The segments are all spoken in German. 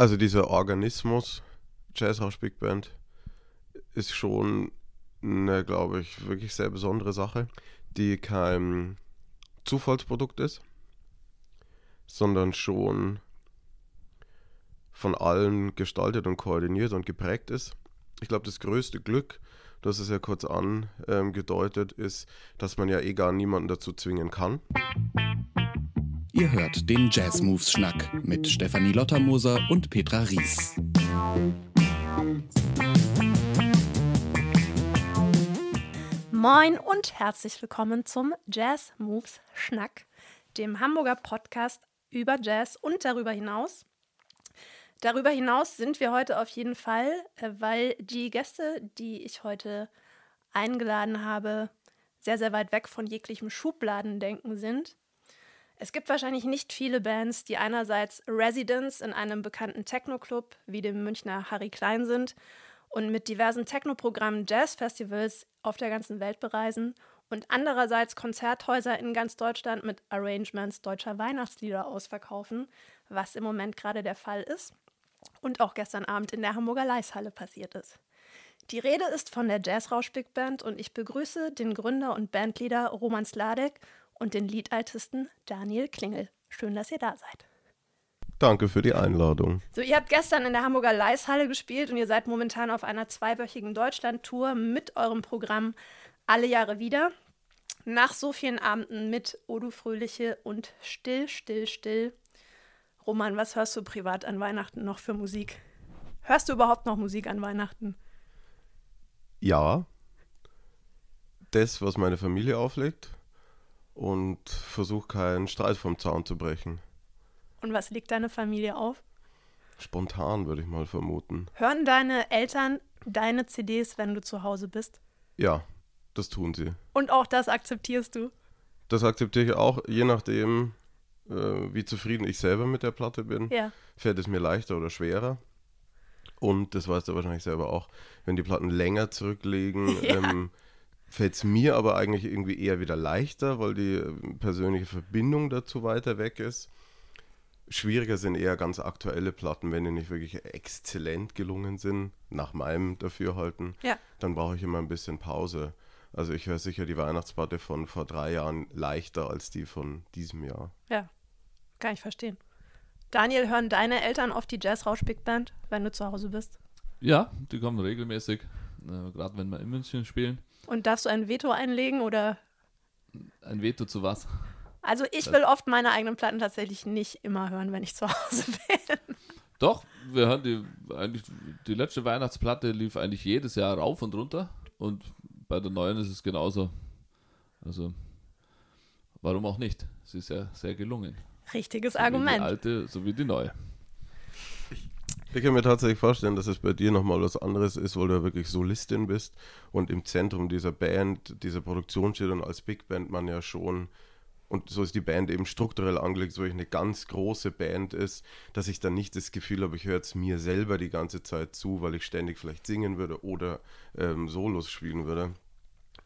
Also dieser Organismus, Jazzhouse Big Band, ist schon eine, glaube ich, wirklich sehr besondere Sache, die kein Zufallsprodukt ist, sondern schon von allen gestaltet und koordiniert und geprägt ist. Ich glaube, das größte Glück, das ist ja kurz angedeutet, ist, dass man ja eh gar niemanden dazu zwingen kann. Ihr hört den Jazz Moves Schnack mit Stefanie Lottermoser und Petra Ries. Moin und herzlich willkommen zum Jazz Moves Schnack, dem Hamburger Podcast über Jazz und darüber hinaus. Darüber hinaus sind wir heute auf jeden Fall, äh, weil die Gäste, die ich heute eingeladen habe, sehr, sehr weit weg von jeglichem Schubladendenken sind. Es gibt wahrscheinlich nicht viele Bands, die einerseits Residents in einem bekannten Techno-Club wie dem Münchner Harry Klein sind und mit diversen Techno-Programmen Jazzfestivals auf der ganzen Welt bereisen und andererseits Konzerthäuser in ganz Deutschland mit Arrangements deutscher Weihnachtslieder ausverkaufen, was im Moment gerade der Fall ist und auch gestern Abend in der Hamburger Leishalle passiert ist. Die Rede ist von der Jazzrausch Big Band und ich begrüße den Gründer und Bandleader Roman Sladek und den Liedaltisten Daniel Klingel. Schön, dass ihr da seid. Danke für die Einladung. So, ihr habt gestern in der Hamburger Leishalle gespielt und ihr seid momentan auf einer zweiwöchigen Deutschland-Tour mit eurem Programm Alle Jahre wieder. Nach so vielen Abenden mit Odu Fröhliche und Still, Still, Still Roman, was hörst du privat an Weihnachten noch für Musik? Hörst du überhaupt noch Musik an Weihnachten? Ja. Das, was meine Familie auflegt und versuche keinen Streit vom Zaun zu brechen. Und was legt deine Familie auf? Spontan, würde ich mal vermuten. Hören deine Eltern deine CDs, wenn du zu Hause bist? Ja, das tun sie. Und auch das akzeptierst du? Das akzeptiere ich auch, je nachdem, äh, wie zufrieden ich selber mit der Platte bin, ja. fällt es mir leichter oder schwerer. Und das weißt du wahrscheinlich selber auch, wenn die Platten länger zurückliegen, ja. ähm, fällt es mir aber eigentlich irgendwie eher wieder leichter, weil die äh, persönliche Verbindung dazu weiter weg ist. Schwieriger sind eher ganz aktuelle Platten, wenn die nicht wirklich exzellent gelungen sind, nach meinem Dafürhalten. Ja. Dann brauche ich immer ein bisschen Pause. Also ich höre sicher die Weihnachtsplatte von vor drei Jahren leichter als die von diesem Jahr. Ja. Kann ich verstehen. Daniel, hören deine Eltern oft die Jazzrausch Big Band, wenn du zu Hause bist? Ja, die kommen regelmäßig, äh, gerade wenn wir in München spielen. Und darfst du ein Veto einlegen oder? Ein Veto zu was? Also ich will oft meine eigenen Platten tatsächlich nicht immer hören, wenn ich zu Hause bin. Doch, wir hören die eigentlich die letzte Weihnachtsplatte lief eigentlich jedes Jahr rauf und runter und bei der neuen ist es genauso. Also warum auch nicht? Sie ist ja sehr gelungen. Richtiges so Argument. Wie die alte sowie die neue. Ich kann mir tatsächlich vorstellen, dass es bei dir nochmal was anderes ist, weil du ja wirklich Solistin bist und im Zentrum dieser Band, dieser Produktion steht und als Big Band man ja schon, und so ist die Band eben strukturell angelegt, so eine ganz große Band ist, dass ich dann nicht das Gefühl habe, ich höre jetzt mir selber die ganze Zeit zu, weil ich ständig vielleicht singen würde oder ähm, Solos spielen würde.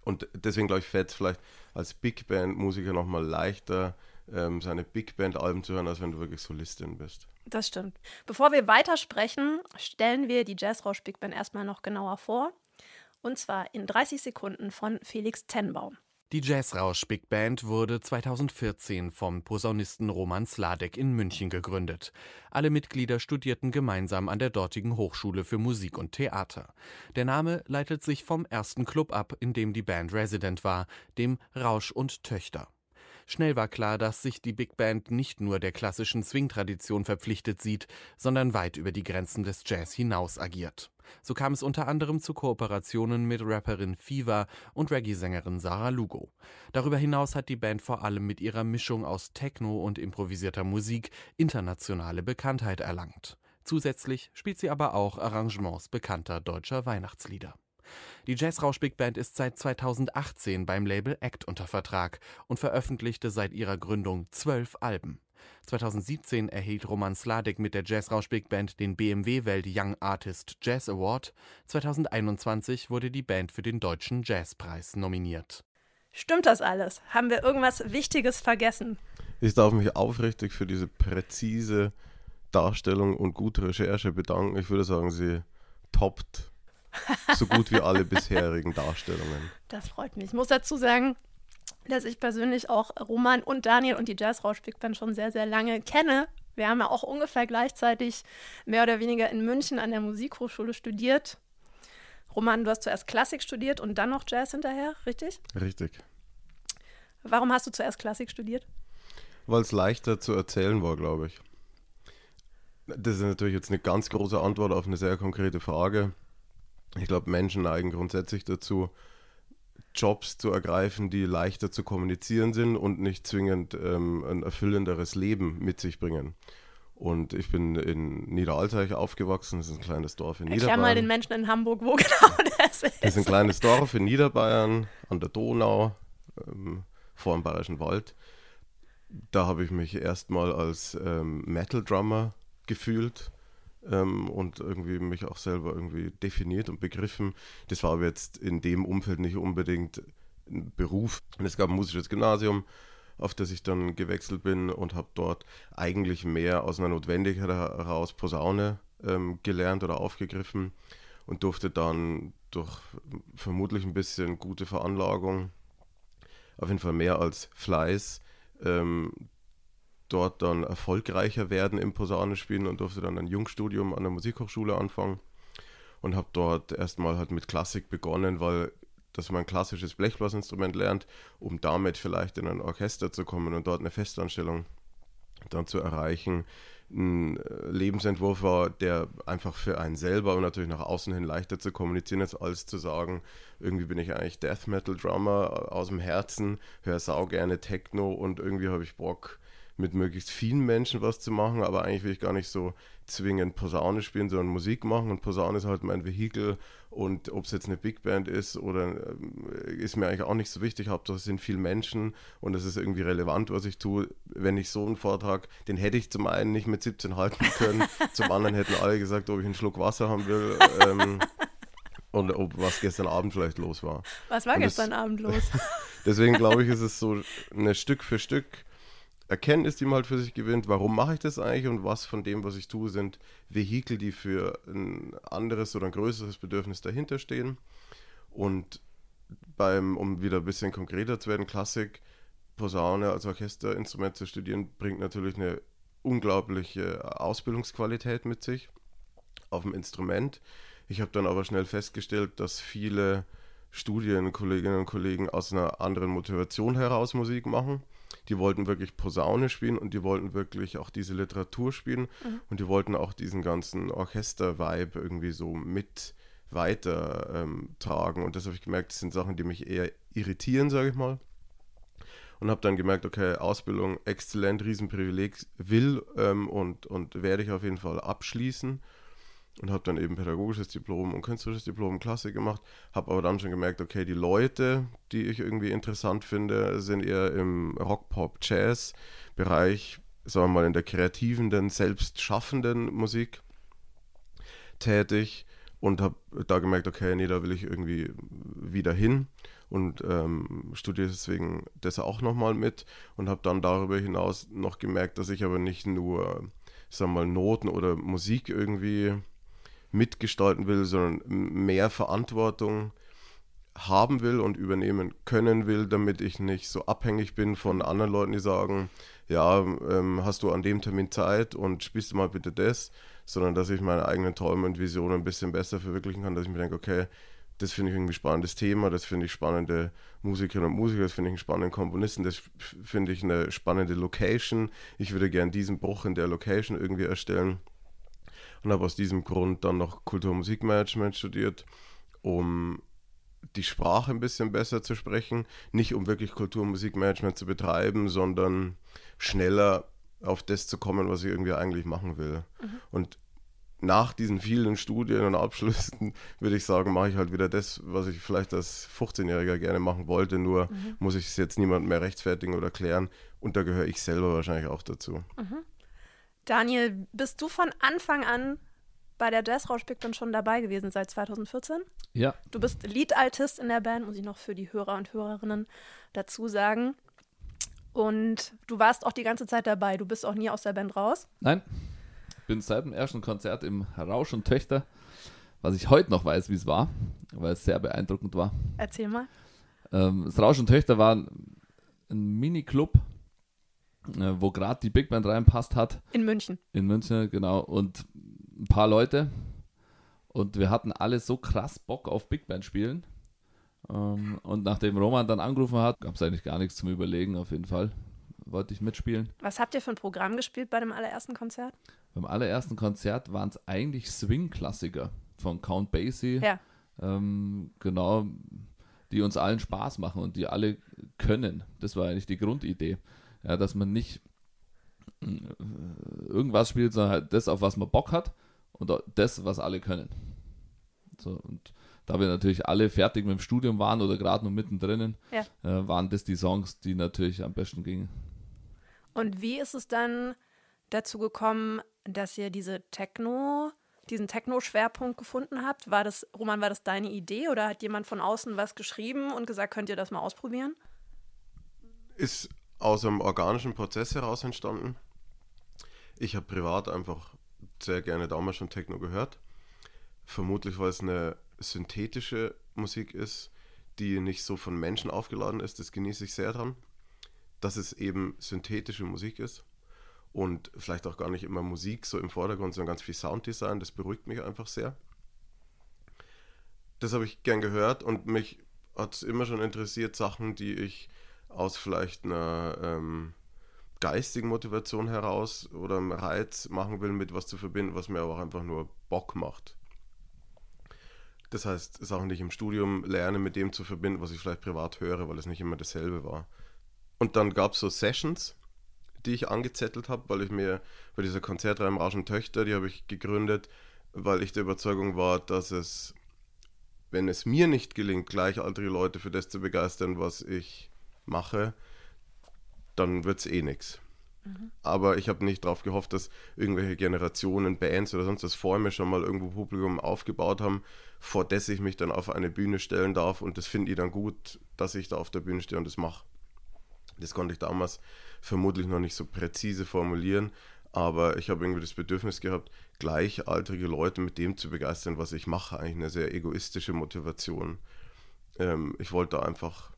Und deswegen glaube ich, fällt es vielleicht als Big Band-Musiker nochmal leichter, ähm, seine Big Band-Alben zu hören, als wenn du wirklich Solistin bist. Das stimmt. Bevor wir weitersprechen, stellen wir die Jazzrausch Big Band erstmal noch genauer vor. Und zwar in 30 Sekunden von Felix Tenbaum. Die Jazzrausch Big Band wurde 2014 vom Posaunisten Roman Sladek in München gegründet. Alle Mitglieder studierten gemeinsam an der dortigen Hochschule für Musik und Theater. Der Name leitet sich vom ersten Club ab, in dem die Band Resident war, dem Rausch und Töchter. Schnell war klar, dass sich die Big Band nicht nur der klassischen Swing-Tradition verpflichtet sieht, sondern weit über die Grenzen des Jazz hinaus agiert. So kam es unter anderem zu Kooperationen mit Rapperin Fiva und Reggae-Sängerin Sarah Lugo. Darüber hinaus hat die Band vor allem mit ihrer Mischung aus Techno und improvisierter Musik internationale Bekanntheit erlangt. Zusätzlich spielt sie aber auch Arrangements bekannter deutscher Weihnachtslieder. Die Jazzrausch Big Band ist seit 2018 beim Label Act unter Vertrag und veröffentlichte seit ihrer Gründung zwölf Alben. 2017 erhielt Roman Sladek mit der Jazzrausch Big Band den BMW Welt Young Artist Jazz Award. 2021 wurde die Band für den Deutschen Jazzpreis nominiert. Stimmt das alles? Haben wir irgendwas Wichtiges vergessen? Ich darf mich aufrichtig für diese präzise Darstellung und gute Recherche bedanken. Ich würde sagen, sie toppt so gut wie alle bisherigen Darstellungen. Das freut mich. Ich muss dazu sagen, dass ich persönlich auch Roman und Daniel und die Jazzrausch Big Band schon sehr, sehr lange kenne. Wir haben ja auch ungefähr gleichzeitig mehr oder weniger in München an der Musikhochschule studiert. Roman, du hast zuerst Klassik studiert und dann noch Jazz hinterher, richtig? Richtig. Warum hast du zuerst Klassik studiert? Weil es leichter zu erzählen war, glaube ich. Das ist natürlich jetzt eine ganz große Antwort auf eine sehr konkrete Frage. Ich glaube, Menschen neigen grundsätzlich dazu, Jobs zu ergreifen, die leichter zu kommunizieren sind und nicht zwingend ähm, ein erfüllenderes Leben mit sich bringen. Und ich bin in Niederalteich aufgewachsen, das ist ein kleines Dorf in Erklär Niederbayern. mal den Menschen in Hamburg, wo genau das ist. Das ist ein kleines Dorf in Niederbayern an der Donau ähm, vor dem Bayerischen Wald. Da habe ich mich erstmal als ähm, Metal-Drummer gefühlt ähm, und irgendwie mich auch selber irgendwie definiert und begriffen. Das war aber jetzt in dem Umfeld nicht unbedingt ein Beruf. Es gab ein musisches Gymnasium, auf das ich dann gewechselt bin und habe dort eigentlich mehr aus einer Notwendigkeit heraus Posaune ähm, gelernt oder aufgegriffen und durfte dann durch vermutlich ein bisschen gute Veranlagung, auf jeden Fall mehr als Fleiß, ähm, dort dann erfolgreicher werden im Posaunespielen und durfte dann ein Jungstudium an der Musikhochschule anfangen und habe dort erstmal halt mit Klassik begonnen, weil dass man ein klassisches Blechblasinstrument lernt, um damit vielleicht in ein Orchester zu kommen und dort eine Festanstellung dann zu erreichen. Ein äh, Lebensentwurf war, der einfach für einen selber und natürlich nach außen hin leichter zu kommunizieren ist, als zu sagen, irgendwie bin ich eigentlich Death Metal Drummer aus dem Herzen, höre sau gerne Techno und irgendwie habe ich Bock, mit möglichst vielen Menschen was zu machen, aber eigentlich will ich gar nicht so zwingend Posaune spielen, sondern Musik machen und Posaune ist halt mein Vehikel und ob es jetzt eine Big Band ist oder äh, ist mir eigentlich auch nicht so wichtig, Hauptsache es sind viele Menschen und es ist irgendwie relevant, was ich tue. Wenn ich so einen Vortrag, den hätte ich zum einen nicht mit 17 halten können, zum anderen hätten alle gesagt, ob ich einen Schluck Wasser haben will. Ähm, und ob was gestern Abend vielleicht los war. Was war Und gestern das- Abend los? Deswegen glaube ich, ist es so eine Stück für Stück Erkenntnis, die man halt für sich gewinnt. Warum mache ich das eigentlich und was von dem, was ich tue, sind Vehikel, die für ein anderes oder ein größeres Bedürfnis dahinter stehen. Und beim, um wieder ein bisschen konkreter zu werden, Klassik, Posaune als Orchesterinstrument zu studieren, bringt natürlich eine unglaubliche Ausbildungsqualität mit sich auf dem Instrument. Ich habe dann aber schnell festgestellt, dass viele Studienkolleginnen und Kollegen aus einer anderen Motivation heraus Musik machen. Die wollten wirklich Posaune spielen und die wollten wirklich auch diese Literatur spielen und die wollten auch diesen ganzen Orchester-Vibe irgendwie so mit weiter ähm, tragen. Und das habe ich gemerkt, das sind Sachen, die mich eher irritieren, sage ich mal. Und habe dann gemerkt, okay, Ausbildung exzellent, Riesenprivileg, will ähm, und, und werde ich auf jeden Fall abschließen und habe dann eben pädagogisches Diplom und künstlerisches Diplom Klassik gemacht, habe aber dann schon gemerkt, okay, die Leute, die ich irgendwie interessant finde, sind eher im Rock, Pop, Jazz Bereich, sagen wir mal in der kreativen, denn selbst schaffenden Musik tätig und habe da gemerkt, okay, nee, da will ich irgendwie wieder hin und ähm, studiere deswegen das auch nochmal mit und habe dann darüber hinaus noch gemerkt, dass ich aber nicht nur, sagen wir mal, Noten oder Musik irgendwie mitgestalten will, sondern mehr Verantwortung haben will und übernehmen können will, damit ich nicht so abhängig bin von anderen Leuten, die sagen, ja, ähm, hast du an dem Termin Zeit und spielst du mal bitte das, sondern dass ich meine eigenen Träume und Visionen ein bisschen besser verwirklichen kann, dass ich mir denke, okay, das finde ich irgendwie spannendes Thema, das finde ich spannende Musikerinnen und Musiker, das finde ich einen spannenden Komponisten, das finde ich eine spannende Location. Ich würde gern diesen Bruch in der Location irgendwie erstellen und habe aus diesem Grund dann noch Kultur- und Musikmanagement studiert, um die Sprache ein bisschen besser zu sprechen. Nicht um wirklich Kultur- und Musikmanagement zu betreiben, sondern schneller auf das zu kommen, was ich irgendwie eigentlich machen will. Und nach diesen vielen Studien und Abschlüssen würde ich sagen, mache ich halt wieder das, was ich vielleicht als 15-Jähriger gerne machen wollte, nur muss ich es jetzt niemandem mehr rechtfertigen oder klären. Und da gehöre ich selber wahrscheinlich auch dazu. Daniel, bist du von Anfang an bei der Jazzrausch Big Band schon dabei gewesen seit 2014? Ja, Du bist Lead-Altist in der Band, muss ich noch für die Hörer und Hörerinnen dazu sagen. Und du warst auch die ganze Zeit dabei. Du bist auch nie aus der Band raus. nein, bin seit dem ersten Konzert im Rausch und Töchter, was ich heute noch weiß, wie es war, weil es sehr beeindruckend war. Erzähl mal. Ähm, das Rausch und Töchter war ein, ein Mini-Club, äh, wo gerade die Big Band reinpasst hat. In München. In München, genau. Und ein paar Leute. Und wir hatten alle so krass Bock auf Big Band spielen. Ähm, und nachdem Roman dann angerufen hat, gab es eigentlich gar nichts zum Überlegen, auf jeden Fall. Wollte ich mitspielen. Was habt ihr für ein Programm gespielt bei dem allerersten Konzert? Beim allerersten Konzert waren es eigentlich Swing-Klassiker von Count Basie. Ja. Ähm, genau, die uns allen Spaß machen und die alle können. Das war eigentlich die Grundidee. Ja, dass man nicht äh, irgendwas spielt, sondern halt das, auf was man Bock hat und das, was alle können. So, und da wir natürlich alle fertig mit dem Studium waren oder gerade noch mittendrin, Ja. äh, waren das die Songs, die natürlich am besten gingen. Und wie ist es dann dazu gekommen, dass ihr diese Techno, diesen Techno-Schwerpunkt gefunden habt? War das, Roman, war das deine Idee oder hat jemand von außen was geschrieben und gesagt, könnt ihr das mal ausprobieren? Ist aus einem organischen Prozess heraus entstanden. Ich habe privat einfach sehr gerne damals schon Techno gehört. Vermutlich, weil es eine synthetische Musik ist, die nicht so von Menschen aufgeladen ist. Das genieße ich sehr dran, dass es eben synthetische Musik ist und vielleicht auch gar nicht immer Musik so im Vordergrund, sondern ganz viel Sounddesign. Das beruhigt mich einfach sehr. Das habe ich gern gehört und mich hat es immer schon interessiert, Sachen, die ich aus vielleicht einer ähm, geistigen Motivation heraus oder einem Reiz machen will, mit was zu verbinden, was mir aber auch einfach nur Bock macht. Das heißt, Sachen, die ich im Studium lerne, mit dem zu verbinden, was ich vielleicht privat höre, weil es nicht immer dasselbe war. Und dann gab es so Sessions, die ich angezettelt habe, weil ich mir bei dieser Konzertreihe im Rauschen Töchter, die habe ich gegründet, weil ich der Überzeugung war, dass es, wenn es mir nicht gelingt, gleichaltrige Leute für das zu begeistern, was ich mache, dann wird es eh nichts. Aber ich habe nicht darauf gehofft, dass irgendwelche Generationen, Bands oder sonst was vor mir schon mal irgendwo Publikum aufgebaut haben, vor das ich mich dann auf eine Bühne stellen darf und das finde ich dann gut, dass ich da auf der Bühne stehe und das mache. Das konnte ich damals vermutlich noch nicht so präzise formulieren, aber ich habe irgendwie das Bedürfnis gehabt, gleichaltrige Leute mit dem zu begeistern, was ich mache. Eigentlich eine sehr egoistische Motivation. Ähm, ich wollte einfach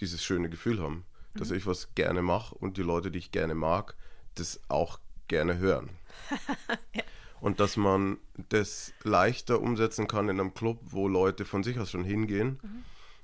dieses schöne Gefühl haben, dass ich was gerne mache und die Leute, die ich gerne mag, das auch gerne hören. Und dass man das leichter umsetzen kann in einem Club, wo Leute von sich aus schon hingehen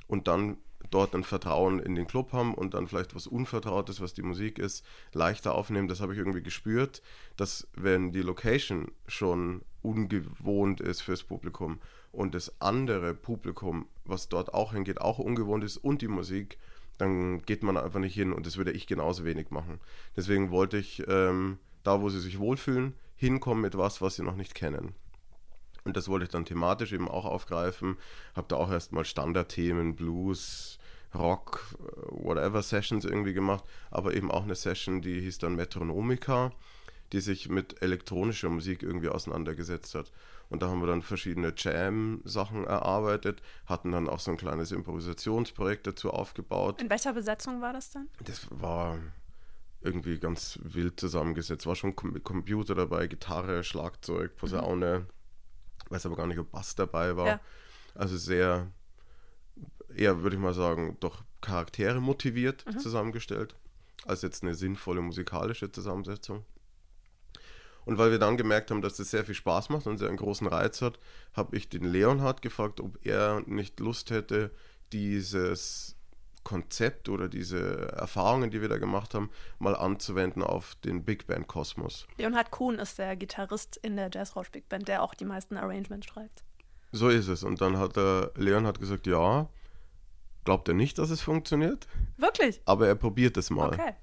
und dann dort ein Vertrauen in den Club haben und dann vielleicht was Unvertrautes, was die Musik ist, leichter aufnehmen. Das habe ich irgendwie gespürt, dass wenn die Location schon ungewohnt ist fürs Publikum und das andere Publikum, was dort auch hingeht, auch ungewohnt ist und die Musik, dann geht man einfach nicht hin und das würde ich genauso wenig machen. Deswegen wollte ich ähm, da, wo sie sich wohlfühlen, hinkommen mit was, was sie noch nicht kennen. Und das wollte ich dann thematisch eben auch aufgreifen. Habe da auch erstmal Standardthemen, Blues, Rock, whatever Sessions irgendwie gemacht, aber eben auch eine Session, die hieß dann Metronomika, die sich mit elektronischer Musik irgendwie auseinandergesetzt hat. Und da haben wir dann verschiedene Jam-Sachen erarbeitet, hatten dann auch so ein kleines Improvisationsprojekt dazu aufgebaut. In welcher Besetzung war das dann? Das war irgendwie ganz wild zusammengesetzt. War schon Computer dabei, Gitarre, Schlagzeug, Posaune. Weiß aber gar nicht, ob Bass dabei war. Ja. Also sehr, eher würde ich mal sagen, doch Charaktere motiviert Mhm. zusammengestellt, als jetzt eine sinnvolle musikalische Zusammensetzung. Und weil wir dann gemerkt haben, dass das sehr viel Spaß macht und sehr einen großen Reiz hat, habe ich den Leonhard gefragt, ob er nicht Lust hätte, dieses Konzept oder diese Erfahrungen, die wir da gemacht haben, mal anzuwenden auf den Big Band Kosmos. Leonhard Kuhn ist der Gitarrist in der Jazzrausch Big Band, der auch die meisten Arrangements schreibt. So ist es. Und dann hat der Leon hat gesagt, ja, glaubt er nicht, dass es funktioniert, Wirklich? aber er probiert es mal. Okay.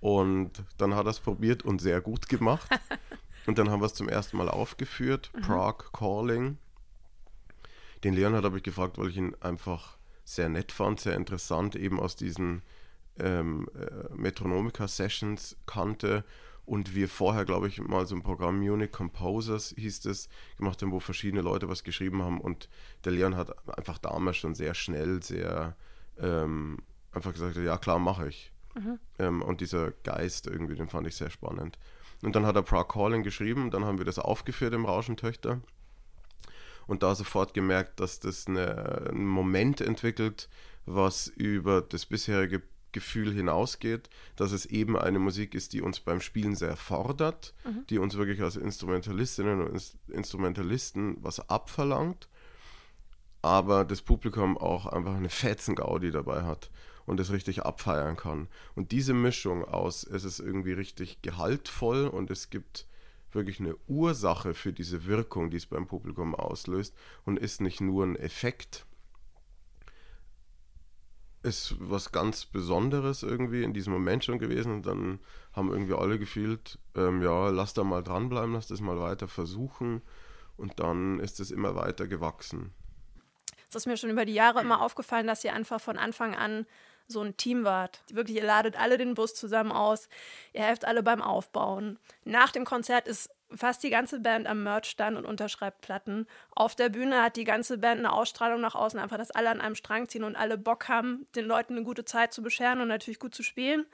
Und dann hat er es probiert und sehr gut gemacht. und dann haben wir es zum ersten Mal aufgeführt, Prague Calling. Den Leonhard habe ich gefragt, weil ich ihn einfach sehr nett fand, sehr interessant, eben aus diesen ähm, äh, Metronomika-Sessions kannte und wir vorher, glaube ich, mal so ein Programm Munich Composers hieß es, gemacht haben, wo verschiedene Leute was geschrieben haben und der Leon hat einfach damals schon sehr schnell, sehr ähm, einfach gesagt, ja klar, mache ich. Ähm, und dieser Geist irgendwie, den fand ich sehr spannend. Und dann hat er Prague Calling geschrieben, dann haben wir das aufgeführt im Rauschentöchter. Und da sofort gemerkt, dass das eine, einen Moment entwickelt, was über das bisherige Gefühl hinausgeht, dass es eben eine Musik ist, die uns beim Spielen sehr fordert, mhm. die uns wirklich als Instrumentalistinnen und Instrumentalisten was abverlangt, aber das Publikum auch einfach eine Fetzengaudi dabei hat und es richtig abfeiern kann. Und diese Mischung aus, es ist irgendwie richtig gehaltvoll und es gibt wirklich eine Ursache für diese Wirkung, die es beim Publikum auslöst und ist nicht nur ein Effekt, ist was ganz Besonderes irgendwie in diesem Moment schon gewesen und dann haben irgendwie alle gefühlt, ähm, ja, lass da mal dranbleiben, lass das mal weiter versuchen und dann ist es immer weiter gewachsen. Es ist mir schon über die Jahre immer aufgefallen, dass ihr einfach von Anfang an so ein Team wart. Wirklich, ihr ladet alle den Bus zusammen aus, ihr helft alle beim Aufbauen. Nach dem Konzert ist fast die ganze Band am Merchstand und unterschreibt Platten. Auf der Bühne hat die ganze Band eine Ausstrahlung nach außen, einfach, dass alle an einem Strang ziehen und alle Bock haben, den Leuten eine gute Zeit zu bescheren und natürlich gut zu spielen.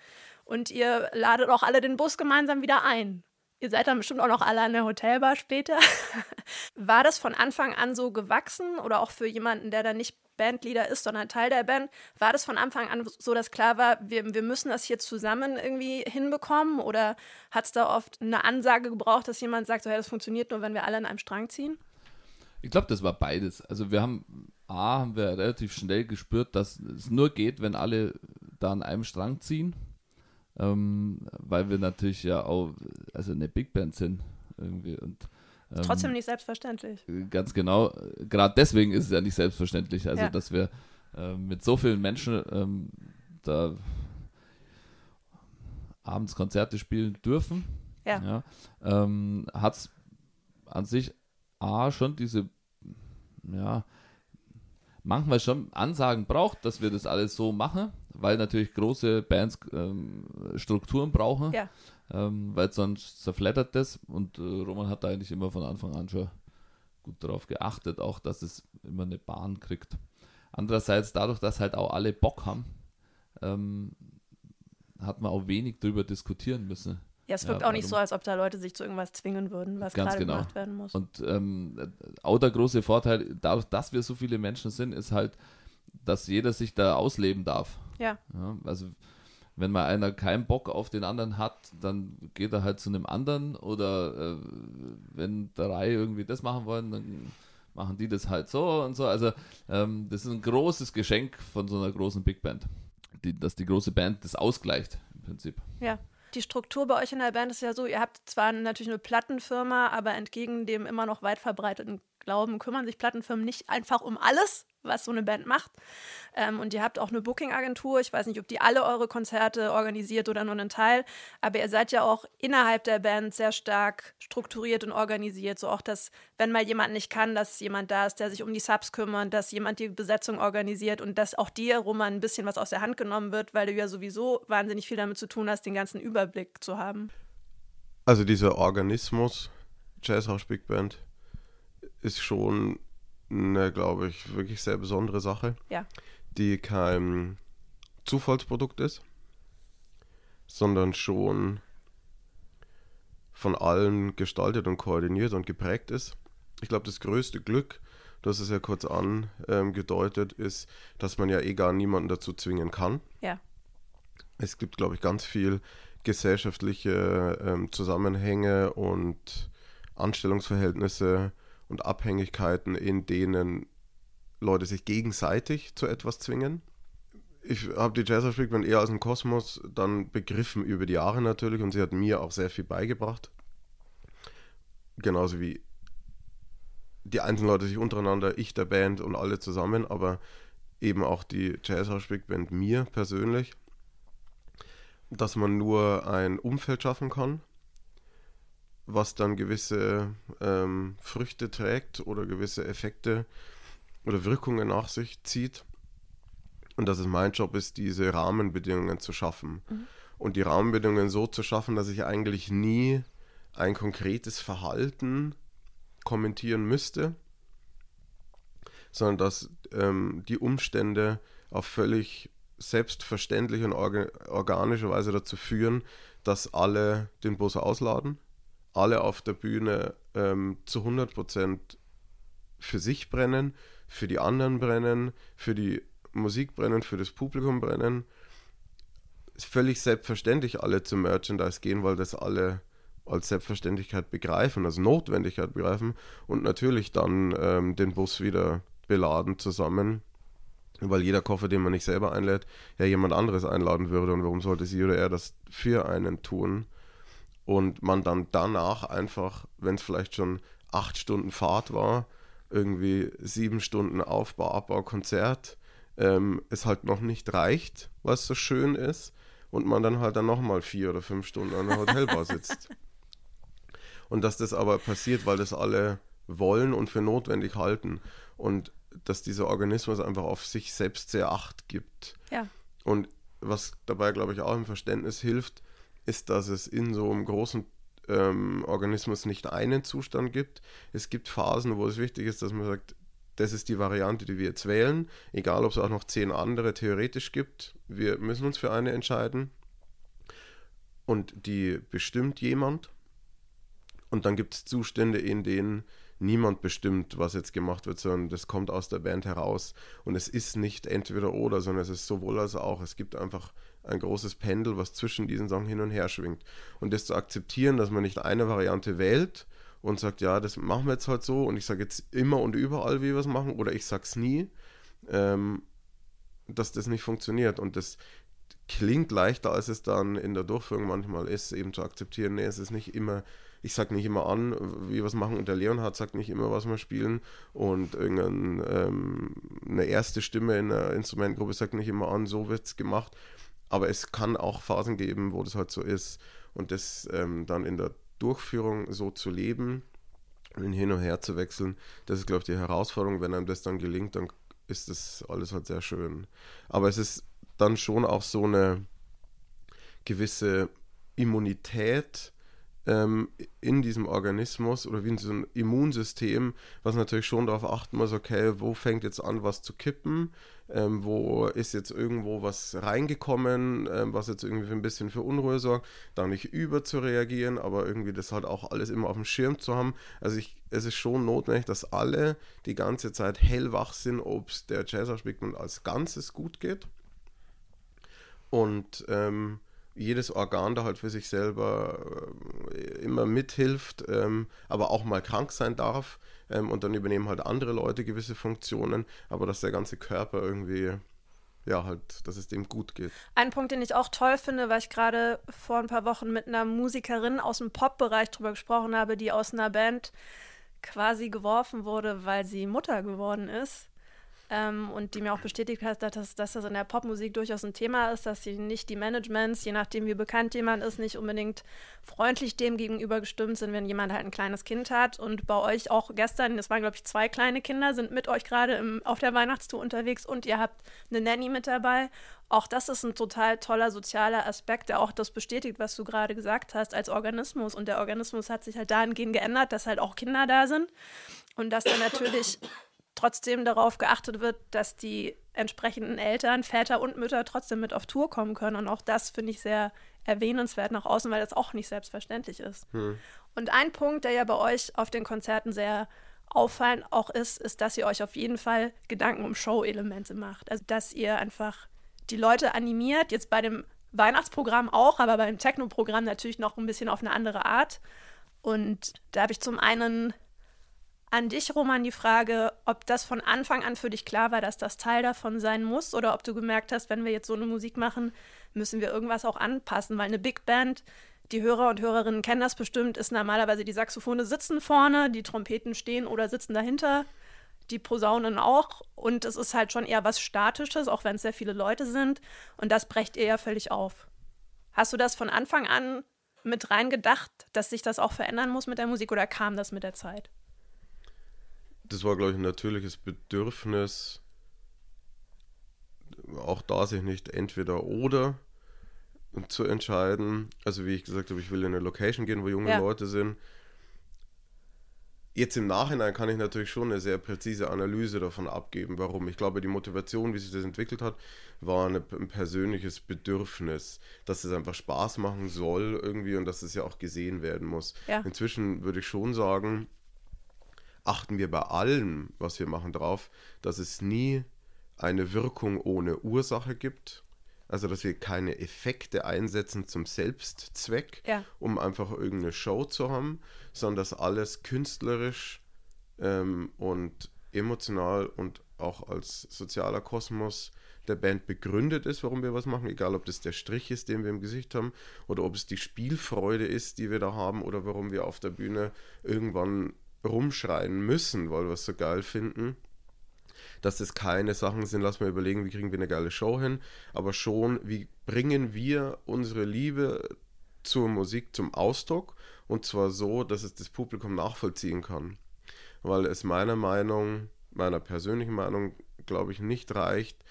Und ihr ladet auch alle den Bus gemeinsam wieder ein. Ihr seid dann bestimmt auch noch alle an der Hotelbar später. War das von Anfang an so gewachsen oder auch für jemanden, der da nicht Bandleader ist, sondern Teil der Band, war das von Anfang an so, dass klar war, wir, wir müssen das hier zusammen irgendwie hinbekommen? Oder hat es da oft eine Ansage gebraucht, dass jemand sagt, so, hey, das funktioniert nur, wenn wir alle an einem Strang ziehen? Ich glaube, das war beides. Also wir haben, A, haben wir relativ schnell gespürt, dass es nur geht, wenn alle da an einem Strang ziehen. Ähm, weil wir natürlich ja auch, also eine Big Band sind irgendwie und ähm, Trotzdem nicht selbstverständlich. Ganz genau. Gerade deswegen ist es ja nicht selbstverständlich. Also, ja. dass wir äh, mit so vielen Menschen ähm, da abends Konzerte spielen dürfen. Ja. ja ähm, Hat es an sich A schon diese, ja, manchmal schon Ansagen braucht, dass wir das alles so machen, weil natürlich große Bands ähm, Strukturen brauchen. Ja ähm, weil sonst zerflattert das und äh, Roman hat da eigentlich immer von Anfang an schon gut darauf geachtet, auch dass es immer eine Bahn kriegt. Andererseits, dadurch, dass halt auch alle Bock haben, ähm, hat man auch wenig darüber diskutieren müssen. Ja, es wirkt ja, auch nicht so, als ob da Leute sich zu irgendwas zwingen würden, was gerade genau. gemacht werden muss. Und ähm, auch der große Vorteil, dadurch, dass wir so viele Menschen sind, ist halt, dass jeder sich da ausleben darf. Ja. ja also wenn mal einer keinen Bock auf den anderen hat, dann geht er halt zu einem anderen oder äh, wenn drei irgendwie das machen wollen, dann machen die das halt so und so. Also ähm, das ist ein großes Geschenk von so einer großen Big Band, die, dass die große Band das ausgleicht im Prinzip. Ja. Die Struktur bei euch in der Band ist ja so, ihr habt zwar natürlich eine Plattenfirma, aber entgegen dem immer noch weit verbreiteten Glauben kümmern sich Plattenfirmen nicht einfach um alles, was so eine Band macht. Ähm, und ihr habt auch eine Booking-Agentur. Ich weiß nicht, ob die alle eure Konzerte organisiert oder nur einen Teil. Aber ihr seid ja auch innerhalb der Band sehr stark strukturiert und organisiert. So auch, dass, wenn mal jemand nicht kann, dass jemand da ist, der sich um die Subs kümmert, dass jemand die Besetzung organisiert und dass auch dir, Roman, ein bisschen was aus der Hand genommen wird, weil du ja sowieso wahnsinnig viel damit zu tun hast, den ganzen Überblick zu haben. Also dieser Organismus, Jazzhouse Big Band, ist schon eine, glaube ich, wirklich sehr besondere Sache. Ja. Die kein Zufallsprodukt ist, sondern schon von allen gestaltet und koordiniert und geprägt ist. Ich glaube, das größte Glück, hast es ja kurz angedeutet, ist, dass man ja eh gar niemanden dazu zwingen kann. Ja. Es gibt, glaube ich, ganz viel gesellschaftliche ähm, Zusammenhänge und Anstellungsverhältnisse, und Abhängigkeiten, in denen Leute sich gegenseitig zu etwas zwingen. Ich habe die Jazz Big Band eher als einen Kosmos dann begriffen über die Jahre natürlich und sie hat mir auch sehr viel beigebracht. Genauso wie die einzelnen Leute sich untereinander, ich der Band und alle zusammen, aber eben auch die Jazz Big Band mir persönlich, dass man nur ein Umfeld schaffen kann, was dann gewisse ähm, Früchte trägt oder gewisse Effekte oder Wirkungen nach sich zieht. Und dass es mein Job ist, diese Rahmenbedingungen zu schaffen. Mhm. Und die Rahmenbedingungen so zu schaffen, dass ich eigentlich nie ein konkretes Verhalten kommentieren müsste, sondern dass ähm, die Umstände auf völlig selbstverständliche und orga organische Weise dazu führen, dass alle den Bus ausladen, alle auf der Bühne ähm, zu 100% für sich brennen, für die anderen brennen, für die Musik brennen, für das Publikum brennen. Ist völlig selbstverständlich alle zum Merchandise gehen, weil das alle als Selbstverständlichkeit begreifen, als Notwendigkeit begreifen und natürlich dann ähm, den Bus wieder beladen zusammen, weil jeder Koffer, den man nicht selber einlädt, ja jemand anderes einladen würde und warum sollte sie oder er das für einen tun und man dann danach einfach, wenn es vielleicht schon acht Stunden Fahrt war, irgendwie sieben Stunden Aufbau, Abbau, Konzert, ähm, es halt noch nicht reicht, was so schön ist und man dann halt dann nochmal vier oder fünf Stunden an der Hotelbar sitzt. Und dass das aber passiert, weil das alle wollen und für notwendig halten. Und dass dieser Organismus einfach auf sich selbst sehr acht gibt. Ja. Und was dabei, glaube ich, auch im Verständnis hilft, ist, dass es in so einem großen ähm, Organismus nicht einen Zustand gibt. Es gibt Phasen, wo es wichtig ist, dass man sagt, das ist die Variante, die wir jetzt wählen, egal ob es auch noch zehn andere theoretisch gibt. Wir müssen uns für eine entscheiden. Und die bestimmt jemand. Und dann gibt es Zustände, in denen niemand bestimmt, was jetzt gemacht wird, sondern das kommt aus der Band heraus. Und es ist nicht entweder oder, sondern es ist sowohl als auch. Es gibt einfach ein großes Pendel, was zwischen diesen Sachen hin und her schwingt. Und das zu akzeptieren, dass man nicht eine Variante wählt und sagt, ja, das machen wir jetzt halt so und ich sage jetzt immer und überall, wie wir es machen, oder ich sag's nie, ähm, dass das nicht funktioniert. Und das klingt leichter, als es dann in der Durchführung manchmal ist, eben zu akzeptieren, nee, es ist nicht immer ich sage nicht immer an, wie wir es machen und der Leonhard sagt nicht immer, was wir spielen und irgendeine ähm, erste Stimme in einer Instrumentgruppe sagt nicht immer an, so wird es gemacht. Aber es kann auch Phasen geben, wo das halt so ist und das ähm, dann in der Durchführung so zu leben und hin und her zu wechseln, das ist, glaube ich, die Herausforderung. Wenn einem das dann gelingt, dann ist das alles halt sehr schön. Aber es ist dann schon auch so eine gewisse Immunität, ähm, in diesem Organismus oder wie in so einem Immunsystem, was natürlich schon darauf achten muss, okay, wo fängt jetzt an, was zu kippen, ähm, wo ist jetzt irgendwo was reingekommen, ähm, was jetzt irgendwie ein bisschen für Unruhe sorgt, da nicht über zu reagieren, aber irgendwie das halt auch alles immer auf dem Schirm zu haben. Also ich, es ist schon notwendig, dass alle die ganze Zeit hellwach sind, ob es der Jazzausspielung als Ganzes gut geht. Und ähm, jedes Organ da halt für sich selber äh, immer mithilft, ähm, aber auch mal krank sein darf. Ähm, und dann übernehmen halt andere Leute gewisse Funktionen, aber dass der ganze Körper irgendwie, ja, halt, dass es dem gut geht. Ein Punkt, den ich auch toll finde, weil ich gerade vor ein paar Wochen mit einer Musikerin aus dem Pop-Bereich drüber gesprochen habe, die aus einer Band quasi geworfen wurde, weil sie Mutter geworden ist ähm, und die mir auch bestätigt hat, dass, dass das in der Popmusik durchaus ein Thema ist, dass sie nicht die Managements, je nachdem wie bekannt jemand ist, nicht unbedingt freundlich dem gegenüber gestimmt sind, wenn jemand halt ein kleines Kind hat. Und bei euch auch gestern, das waren glaube ich zwei kleine Kinder, sind mit euch gerade auf der Weihnachtstour unterwegs und ihr habt eine Nanny mit dabei. Auch das ist ein total toller sozialer Aspekt, der auch das bestätigt, was du gerade gesagt hast, als Organismus. Und der Organismus hat sich halt dahingehend geändert, dass halt auch Kinder da sind. Und dass dann natürlich trotzdem darauf geachtet wird, dass die entsprechenden Eltern, Väter und Mütter trotzdem mit auf Tour kommen können. Und auch das finde ich sehr erwähnenswert nach außen, weil das auch nicht selbstverständlich ist. Hm. Und ein Punkt, der ja bei euch auf den Konzerten sehr auffallend auch ist, ist, dass ihr euch auf jeden Fall Gedanken um Show-Elemente macht. Also, dass ihr einfach die Leute animiert, jetzt bei dem Weihnachtsprogramm auch, aber beim Techno-Programm natürlich noch ein bisschen auf eine andere Art. Und da habe ich zum einen an dich, Roman, die Frage, ob das von Anfang an für dich klar war, dass das Teil davon sein muss? Oder ob du gemerkt hast, wenn wir jetzt so eine Musik machen, müssen wir irgendwas auch anpassen, weil eine Big Band, die Hörer und Hörerinnen kennen das bestimmt, ist normalerweise die Saxophone sitzen vorne, die Trompeten stehen oder sitzen dahinter, die Posaunen auch. Und es ist halt schon eher was Statisches, auch wenn es sehr viele Leute sind. Und das brecht ihr ja völlig auf. Hast du das von Anfang an mit reingedacht, dass sich das auch verändern muss mit der Musik? Oder kam das mit der Zeit? Das war, glaube ich, ein natürliches Bedürfnis, auch da sich nicht entweder oder zu entscheiden. Also wie ich gesagt habe, ich will in eine Location gehen, wo junge ja. Leute sind. Jetzt im Nachhinein kann ich natürlich schon eine sehr präzise Analyse davon abgeben, warum. Ich glaube, die Motivation, wie sich das entwickelt hat, war eine, ein persönliches Bedürfnis, dass es einfach Spaß machen soll irgendwie und dass es ja auch gesehen werden muss. Ja. Inzwischen würde ich schon sagen, achten wir bei allem, was wir machen, darauf, dass es nie eine Wirkung ohne Ursache gibt. Also, dass wir keine Effekte einsetzen zum Selbstzweck, Ja. um einfach irgendeine Show zu haben, sondern dass alles künstlerisch ähm, und emotional und auch als sozialer Kosmos der Band begründet ist, warum wir was machen, egal ob das der Strich ist, den wir im Gesicht haben, oder ob es die Spielfreude ist, die wir da haben, oder warum wir auf der Bühne irgendwann rumschreien müssen, weil wir es so geil finden. Dass das keine Sachen sind, lass mal überlegen, wie kriegen wir eine geile Show hin, aber schon, wie bringen wir unsere Liebe zur Musik zum Ausdruck und zwar so, dass es das Publikum nachvollziehen kann. Weil es meiner Meinung, meiner persönlichen Meinung, glaube ich, nicht reicht,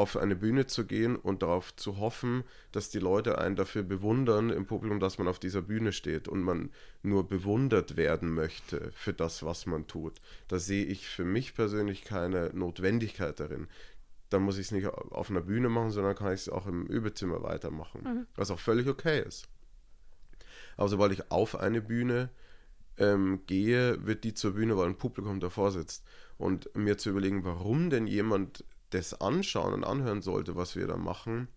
auf eine Bühne zu gehen und darauf zu hoffen, dass die Leute einen dafür bewundern im Publikum, dass man auf dieser Bühne steht und man nur bewundert werden möchte für das, was man tut. Da sehe ich für mich persönlich keine Notwendigkeit darin. Dann muss ich es nicht auf einer Bühne machen, sondern kann ich es auch im Übezimmer weitermachen, was auch völlig okay ist. Aber sobald ich auf eine Bühne ähm, gehe, wird die zur Bühne, weil ein Publikum davor sitzt. Und mir zu überlegen, warum denn jemand das anschauen und anhören sollte, was wir da machen,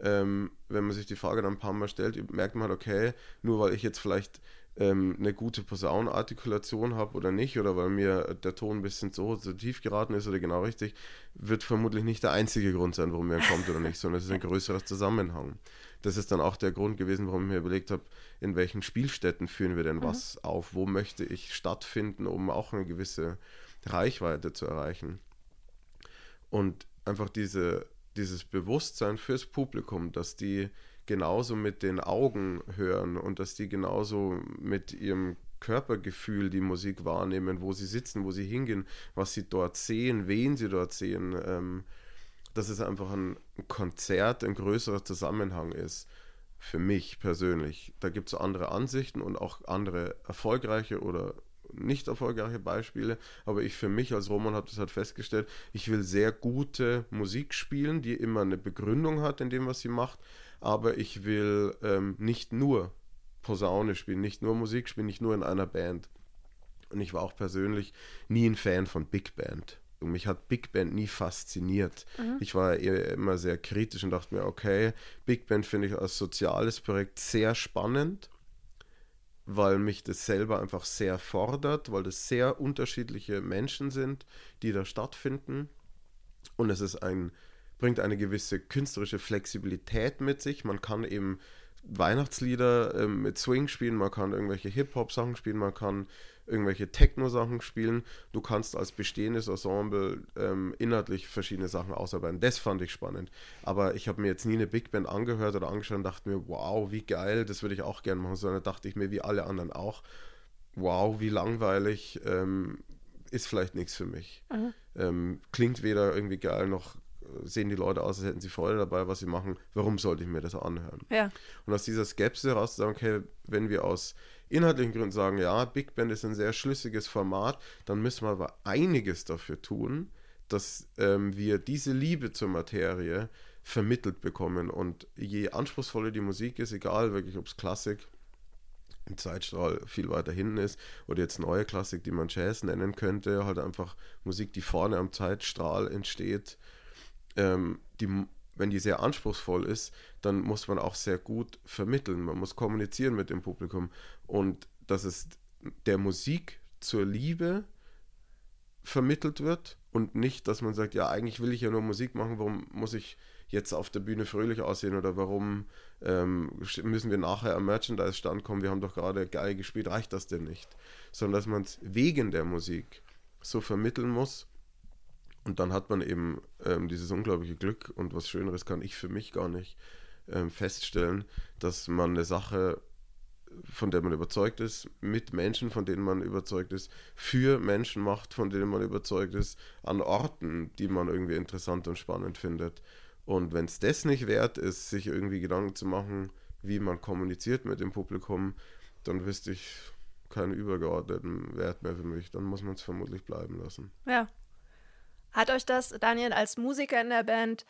ähm, wenn man sich die Frage dann ein paar Mal stellt, merkt man halt, okay, nur weil ich jetzt vielleicht ähm, eine gute Posaunenartikulation habe oder nicht, oder weil mir der Ton ein bisschen so, so tief geraten ist oder genau richtig, wird vermutlich nicht der einzige Grund sein, warum mir kommt oder nicht, sondern es ist ein größeres Zusammenhang. Das ist dann auch der Grund gewesen, warum ich mir überlegt habe, in welchen Spielstätten führen wir denn was auf, wo möchte ich stattfinden, um auch eine gewisse Reichweite zu erreichen. Und einfach diese, dieses Bewusstsein fürs Publikum, dass die genauso mit den Augen hören und dass die genauso mit ihrem Körpergefühl die Musik wahrnehmen, wo sie sitzen, wo sie hingehen, was sie dort sehen, wen sie dort sehen, ähm, dass es einfach ein Konzert, ein größerer Zusammenhang ist. Für mich persönlich. Da gibt es andere Ansichten und auch andere erfolgreiche oder nicht erfolgreiche Beispiele, aber ich für mich als Roman habe das halt festgestellt, ich will sehr gute Musik spielen, die immer eine Begründung hat in dem, was sie macht, aber ich will ähm, nicht nur Posaune spielen, nicht nur Musik spielen, nicht nur in einer Band. Und ich war auch persönlich nie ein Fan von Big Band. Und mich hat Big Band nie fasziniert. Ich war immer sehr kritisch und dachte mir, okay, Big Band finde ich als soziales Projekt sehr spannend weil mich das selber einfach sehr fordert, weil das sehr unterschiedliche Menschen sind, die da stattfinden. Und es ist ein, bringt eine gewisse künstlerische Flexibilität mit sich. Man kann eben Weihnachtslieder ähm, mit Swing spielen, man kann irgendwelche Hip-Hop-Sachen spielen, man kann irgendwelche Techno-Sachen spielen. Du kannst als bestehendes Ensemble ähm, inhaltlich verschiedene Sachen ausarbeiten. Das fand ich spannend. Aber ich habe mir jetzt nie eine Big Band angehört oder angeschaut und dachte mir, wow, wie geil, das würde ich auch gerne machen. Sondern dachte ich mir, wie alle anderen auch, wow, wie langweilig, ähm, ist vielleicht nichts für mich. Ähm, klingt weder irgendwie geil noch sehen die Leute aus, als hätten sie Freude dabei, was sie machen. Warum sollte ich mir das anhören? Ja. Und aus dieser Skepsis heraus zu sagen, okay, wenn wir aus inhaltlichen Gründen sagen, ja, Big Band ist ein sehr schlüssiges Format, dann müssen wir aber einiges dafür tun, dass ähm, wir diese Liebe zur Materie vermittelt bekommen. Und je anspruchsvoller die Musik ist, egal wirklich, ob es Klassik im Zeitstrahl viel weiter hinten ist oder jetzt neue Klassik, die man Jazz nennen könnte, halt einfach Musik, die vorne am Zeitstrahl entsteht, ähm, die, wenn die sehr anspruchsvoll ist, dann muss man auch sehr gut vermitteln. Man muss kommunizieren mit dem Publikum. Und dass es der Musik zur Liebe vermittelt wird und nicht, dass man sagt, ja, eigentlich will ich ja nur Musik machen, warum muss ich jetzt auf der Bühne fröhlich aussehen oder warum ähm, müssen wir nachher am Merchandise-Stand kommen, wir haben doch gerade geil gespielt, reicht das denn nicht? Sondern dass man es wegen der Musik so vermitteln muss und dann hat man eben ähm, dieses unglaubliche Glück und was Schöneres kann ich für mich gar nicht ähm, feststellen, dass man eine Sache, von der man überzeugt ist, mit Menschen, von denen man überzeugt ist, für Menschen macht, von denen man überzeugt ist, an Orten, die man irgendwie interessant und spannend findet. Und wenn es das nicht wert ist, sich irgendwie Gedanken zu machen, wie man kommuniziert mit dem Publikum, dann wüsste ich keinen übergeordneten Wert mehr für mich. Dann muss man es vermutlich bleiben lassen. Ja. Hat euch das, Daniel, als Musiker in der Band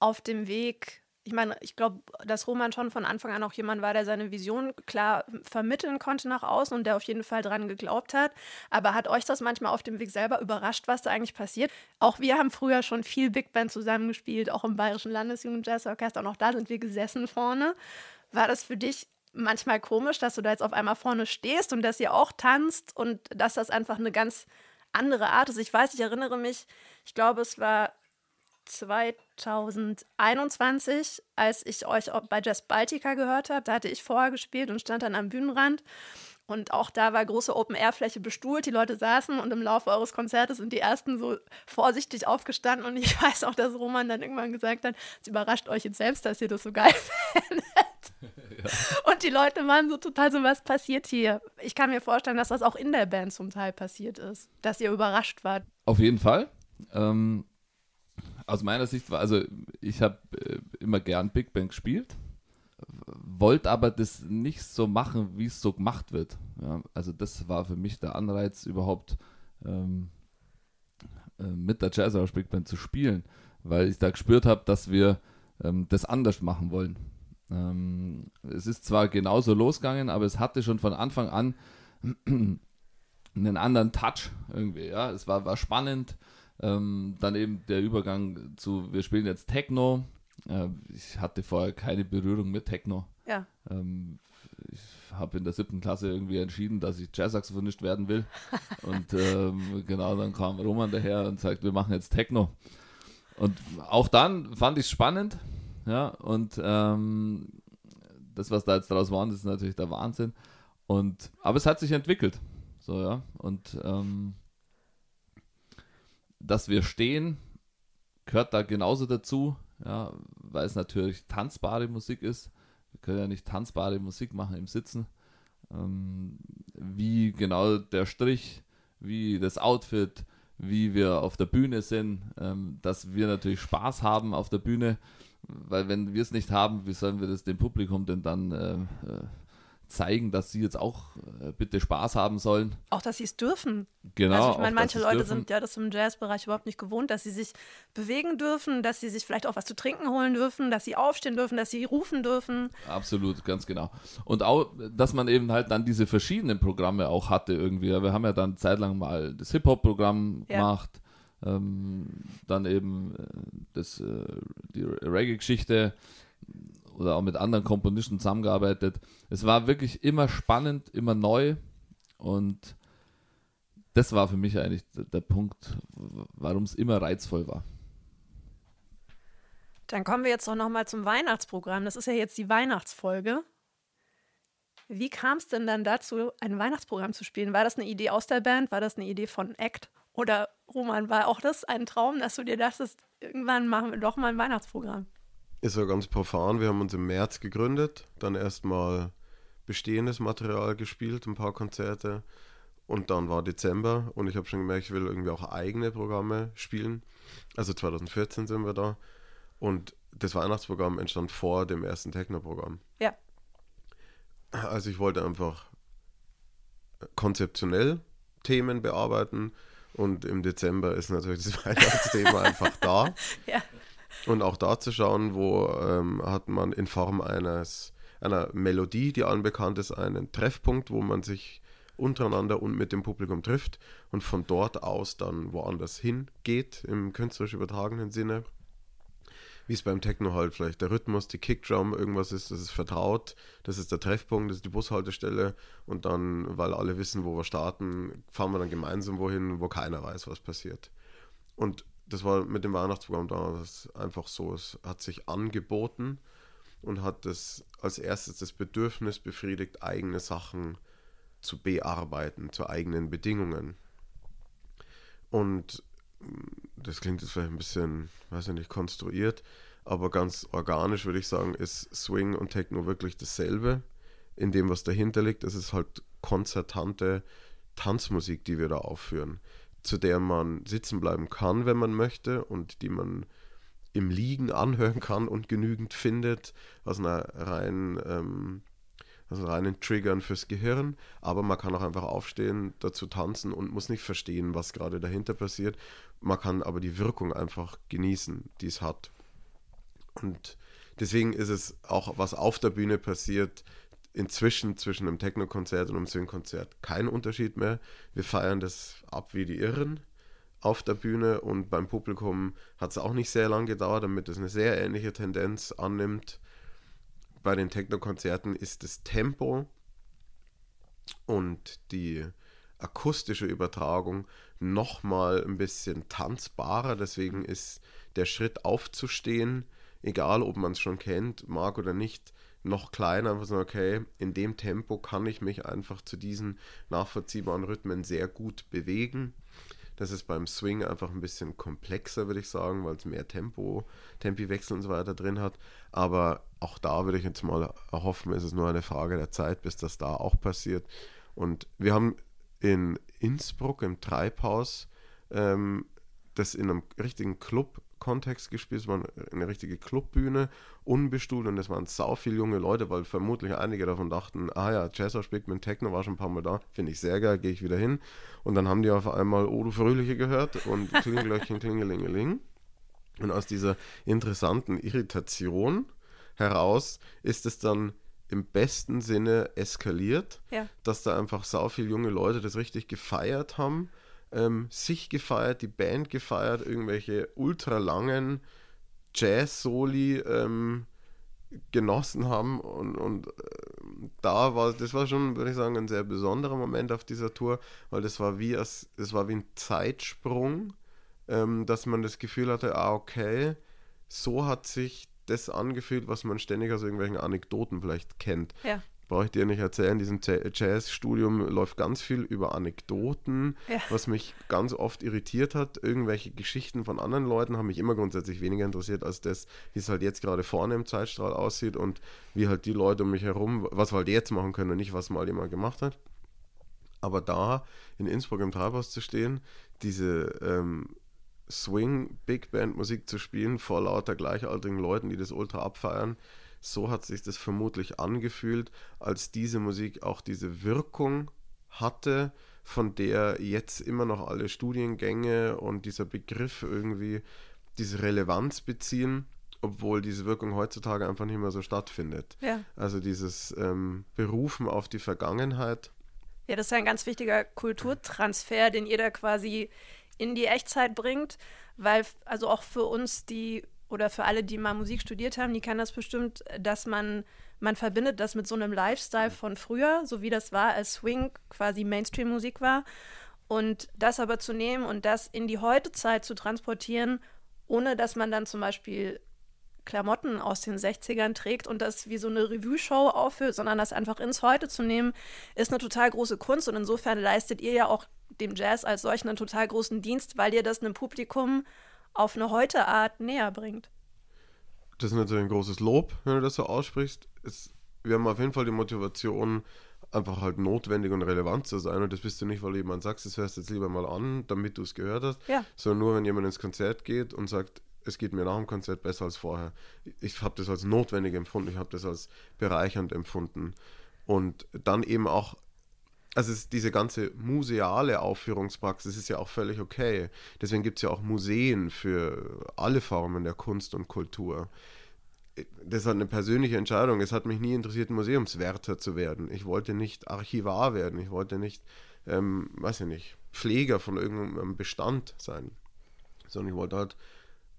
auf dem Weg ich meine, ich glaube, dass Roman schon von Anfang an auch jemand war, der seine Vision klar vermitteln konnte nach außen und der auf jeden Fall dran geglaubt hat. Aber hat euch das manchmal auf dem Weg selber überrascht, was da eigentlich passiert? Auch wir haben früher schon viel Big Band zusammengespielt, auch im Bayerischen Landesjugendjazzorchester. Und auch da sind wir gesessen vorne. War das für dich manchmal komisch, dass du da jetzt auf einmal vorne stehst und dass ihr auch tanzt und dass das einfach eine ganz andere Art ist? Ich weiß, ich erinnere mich, ich glaube, es war 2021, als ich euch bei Jazz Baltica gehört habe. Da hatte ich vorher gespielt und stand dann am Bühnenrand. Und auch da war große Open-Air-Fläche bestuhlt. Die Leute saßen und im Laufe eures Konzertes sind die ersten so vorsichtig aufgestanden. Und ich weiß auch, dass Roman dann irgendwann gesagt hat: Es überrascht euch jetzt selbst, dass ihr das so geil findet. Ja. Und die Leute waren so total so: Was passiert hier? Ich kann mir vorstellen, dass das auch in der Band zum Teil passiert ist, dass ihr überrascht wart. Auf jeden Fall. Ähm, aus meiner Sicht war, also ich habe äh, immer gern Big Bang gespielt, wollte aber das nicht so machen, wie es so gemacht wird. Ja, also das war für mich der Anreiz, überhaupt ähm, äh, mit der Jazz Big Band zu spielen, weil ich da gespürt habe, dass wir ähm, das anders machen wollen. Ähm, es ist zwar genauso losgegangen, aber es hatte schon von Anfang an einen anderen Touch irgendwie. Ja, es war, war spannend ähm, dann eben der Übergang zu, wir spielen jetzt Techno. Äh, ich hatte vorher keine Berührung mit Techno. Ja. Ähm, ich habe in der siebten Klasse irgendwie entschieden, dass ich Jazzsaxophonist werden will. und ähm, genau, dann kam Roman daher und sagt, wir machen jetzt Techno. Und auch dann fand ich es spannend. Ja, und ähm, das, was da jetzt draus war, das ist natürlich der Wahnsinn. Und, aber es hat sich entwickelt. So, ja. Und ähm, dass wir stehen, gehört da genauso dazu, ja, weil es natürlich tanzbare Musik ist. Wir können ja nicht tanzbare Musik machen im Sitzen. Ähm, wie genau der Strich, wie das Outfit, wie wir auf der Bühne sind, ähm, dass wir natürlich Spaß haben auf der Bühne, weil wenn wir es nicht haben, wie sollen wir das dem Publikum denn dann äh, äh, zeigen, dass sie jetzt auch äh, bitte Spaß haben sollen. Auch, dass sie es dürfen. Genau. Also ich meine, manche Leute dürfen. sind ja das im Jazzbereich überhaupt nicht gewohnt, dass sie sich bewegen dürfen, dass sie sich vielleicht auch was zu trinken holen dürfen, dass sie aufstehen dürfen, dass sie rufen dürfen. Absolut, ganz genau. Und auch, dass man eben halt dann diese verschiedenen Programme auch hatte irgendwie. Wir haben ja dann zeitlang mal das Hip-Hop-Programm ja. gemacht. Ähm, dann eben äh, das, äh, die Reggae-Geschichte oder auch mit anderen Komponisten zusammengearbeitet. Es war wirklich immer spannend, immer neu und das war für mich eigentlich der, der Punkt, warum es immer reizvoll war. Dann kommen wir jetzt doch nochmal zum Weihnachtsprogramm. Das ist ja jetzt die Weihnachtsfolge. Wie kam es denn dann dazu, ein Weihnachtsprogramm zu spielen? War das eine Idee aus der Band? War das eine Idee von Act? Oder Roman, war auch das ein Traum, dass du dir dachtest, irgendwann machen wir doch mal ein Weihnachtsprogramm? ist ja ganz profan. Wir haben uns im März gegründet, dann erstmal bestehendes Material gespielt, ein paar Konzerte. Und dann war Dezember und ich habe schon gemerkt, ich will irgendwie auch eigene Programme spielen. Also 2014 sind wir da. Und das Weihnachtsprogramm entstand vor dem ersten Techno-Programm. Ja. Also ich wollte einfach konzeptionell Themen bearbeiten und im Dezember ist natürlich das Weihnachtsthema einfach da. Ja. Und auch da zu schauen, wo ähm, hat man in Form eines, einer Melodie, die allen bekannt ist, einen Treffpunkt, wo man sich untereinander und mit dem Publikum trifft und von dort aus dann woanders hingeht, im künstlerisch übertragenen Sinne. Wie es beim Techno halt vielleicht der Rhythmus, die Kickdrum, irgendwas ist, das ist vertraut, das ist der Treffpunkt, das ist die Bushaltestelle und dann, weil alle wissen, wo wir starten, fahren wir dann gemeinsam wohin, wo keiner weiß, was passiert. Und das war mit dem Weihnachtsprogramm damals einfach so. Es hat sich angeboten und hat das als erstes das Bedürfnis befriedigt, eigene Sachen zu bearbeiten, zu eigenen Bedingungen. Und mm, das klingt jetzt vielleicht ein bisschen, weiß ich nicht, konstruiert, aber ganz organisch würde ich sagen, ist Swing und Techno wirklich dasselbe. In dem, was dahinter liegt, es ist halt konzertante Tanzmusik, die wir da aufführen zu der man sitzen bleiben kann, wenn man möchte und die man im Liegen anhören kann und genügend findet, aus einer rein ähm, also reinen Triggern fürs Gehirn, aber man kann auch einfach aufstehen, dazu tanzen und muss nicht verstehen, was gerade dahinter passiert. Man kann aber die Wirkung einfach genießen, die es hat. Und deswegen ist es auch, was auf der Bühne passiert, inzwischen zwischen einem Techno-Konzert und einem Swing-Konzert kein Unterschied mehr. Wir feiern das ab wie die Irren auf der Bühne und beim Publikum hat es auch nicht sehr lange gedauert, damit es eine sehr ähnliche Tendenz annimmt. Bei den Techno-Konzerten ist das Tempo und die akustische Übertragung nochmal ein bisschen tanzbarer. Deswegen ist der Schritt aufzustehen, egal ob man es schon kennt, mag oder nicht, noch kleiner. Einfach so, okay, in dem Tempo kann ich mich einfach zu diesen nachvollziehbaren Rhythmen sehr gut bewegen. Das ist beim Swing einfach ein bisschen komplexer, würde ich sagen, weil es mehr Tempo, Tempiwechsel und so weiter drin hat. Aber auch da würde ich jetzt mal hoffen, ist es nur eine Frage der Zeit, bis das da auch passiert. Und wir haben in Innsbruck im Treibhaus ähm, das in einem richtigen Club Kontext gespielt. Es war eine richtige Clubbühne, unbestuhlt und es waren sau viele junge Leute, weil vermutlich einige davon dachten, ah ja, Jazz spielt mit Techno, war schon ein paar Mal da, finde ich sehr geil, gehe ich wieder hin. Und dann haben die auf einmal du Fröhliche gehört und Klingelglöckchen, Klingelingeling. Und aus dieser interessanten Irritation heraus ist es dann im besten Sinne eskaliert, ja. dass da einfach sau viele junge Leute das richtig gefeiert haben ähm, sich gefeiert, die Band gefeiert, irgendwelche ultralangen Jazz-Soli ähm, genossen haben und, und äh, da war, das war schon, würde ich sagen, ein sehr besonderer Moment auf dieser Tour, weil das war wie, das war wie ein Zeitsprung, ähm, dass man das Gefühl hatte, ah, okay, so hat sich das angefühlt, was man ständig aus irgendwelchen Anekdoten vielleicht kennt. Ja brauche ich dir nicht erzählen, in diesem Jazzstudium läuft ganz viel über Anekdoten, ja. was mich ganz oft irritiert hat. Irgendwelche Geschichten von anderen Leuten haben mich immer grundsätzlich weniger interessiert als das, wie es halt jetzt gerade vorne im Zeitstrahl aussieht und wie halt die Leute um mich herum, was wir halt jetzt machen können und nicht, was mal jemand gemacht hat. Aber da in Innsbruck im Treibhaus zu stehen, diese ähm, Swing Big Band Musik zu spielen vor lauter gleichaltrigen Leuten, die das ultra abfeiern, so hat sich das vermutlich angefühlt, als diese Musik auch diese Wirkung hatte, von der jetzt immer noch alle Studiengänge und dieser Begriff irgendwie diese Relevanz beziehen, obwohl diese Wirkung heutzutage einfach nicht mehr so stattfindet. Ja. Also dieses ähm, Berufen auf die Vergangenheit. Ja, das ist ein ganz wichtiger Kulturtransfer, den ihr da quasi in die Echtzeit bringt, weil also auch für uns, die oder für alle, die mal Musik studiert haben, die kennen das bestimmt, dass man, man verbindet das mit so einem Lifestyle von früher, so wie das war, als Swing quasi Mainstream-Musik war. Und das aber zu nehmen und das in die Heutezeit zu transportieren, ohne dass man dann zum Beispiel Klamotten aus den 60ern trägt und das wie so eine Revue-Show aufführt, sondern das einfach ins Heute zu nehmen, ist eine total große Kunst. Und insofern leistet ihr ja auch dem Jazz als solchen einen total großen Dienst, weil ihr das einem Publikum auf eine Heute-Art näher bringt. Das ist natürlich ein großes Lob, wenn du das so aussprichst. Es, wir haben auf jeden Fall die Motivation, einfach halt notwendig und relevant zu sein. Und das bist du nicht, weil jemand sagt, das hörst du jetzt lieber mal an, damit du es gehört hast, ja. sondern nur, wenn jemand ins Konzert geht und sagt, es geht mir nach dem Konzert besser als vorher. Ich habe das als notwendig empfunden, ich habe das als bereichernd empfunden. Und dann eben auch also es, diese ganze museale Aufführungspraxis ist ja auch völlig okay. Deswegen gibt es ja auch Museen für alle Formen der Kunst und Kultur. Das ist halt eine persönliche Entscheidung. Es hat mich nie interessiert, Museumswärter zu werden. Ich wollte nicht Archivar werden. Ich wollte nicht, ähm, weiß ich nicht, Pfleger von irgendeinem Bestand sein. Sondern ich wollte halt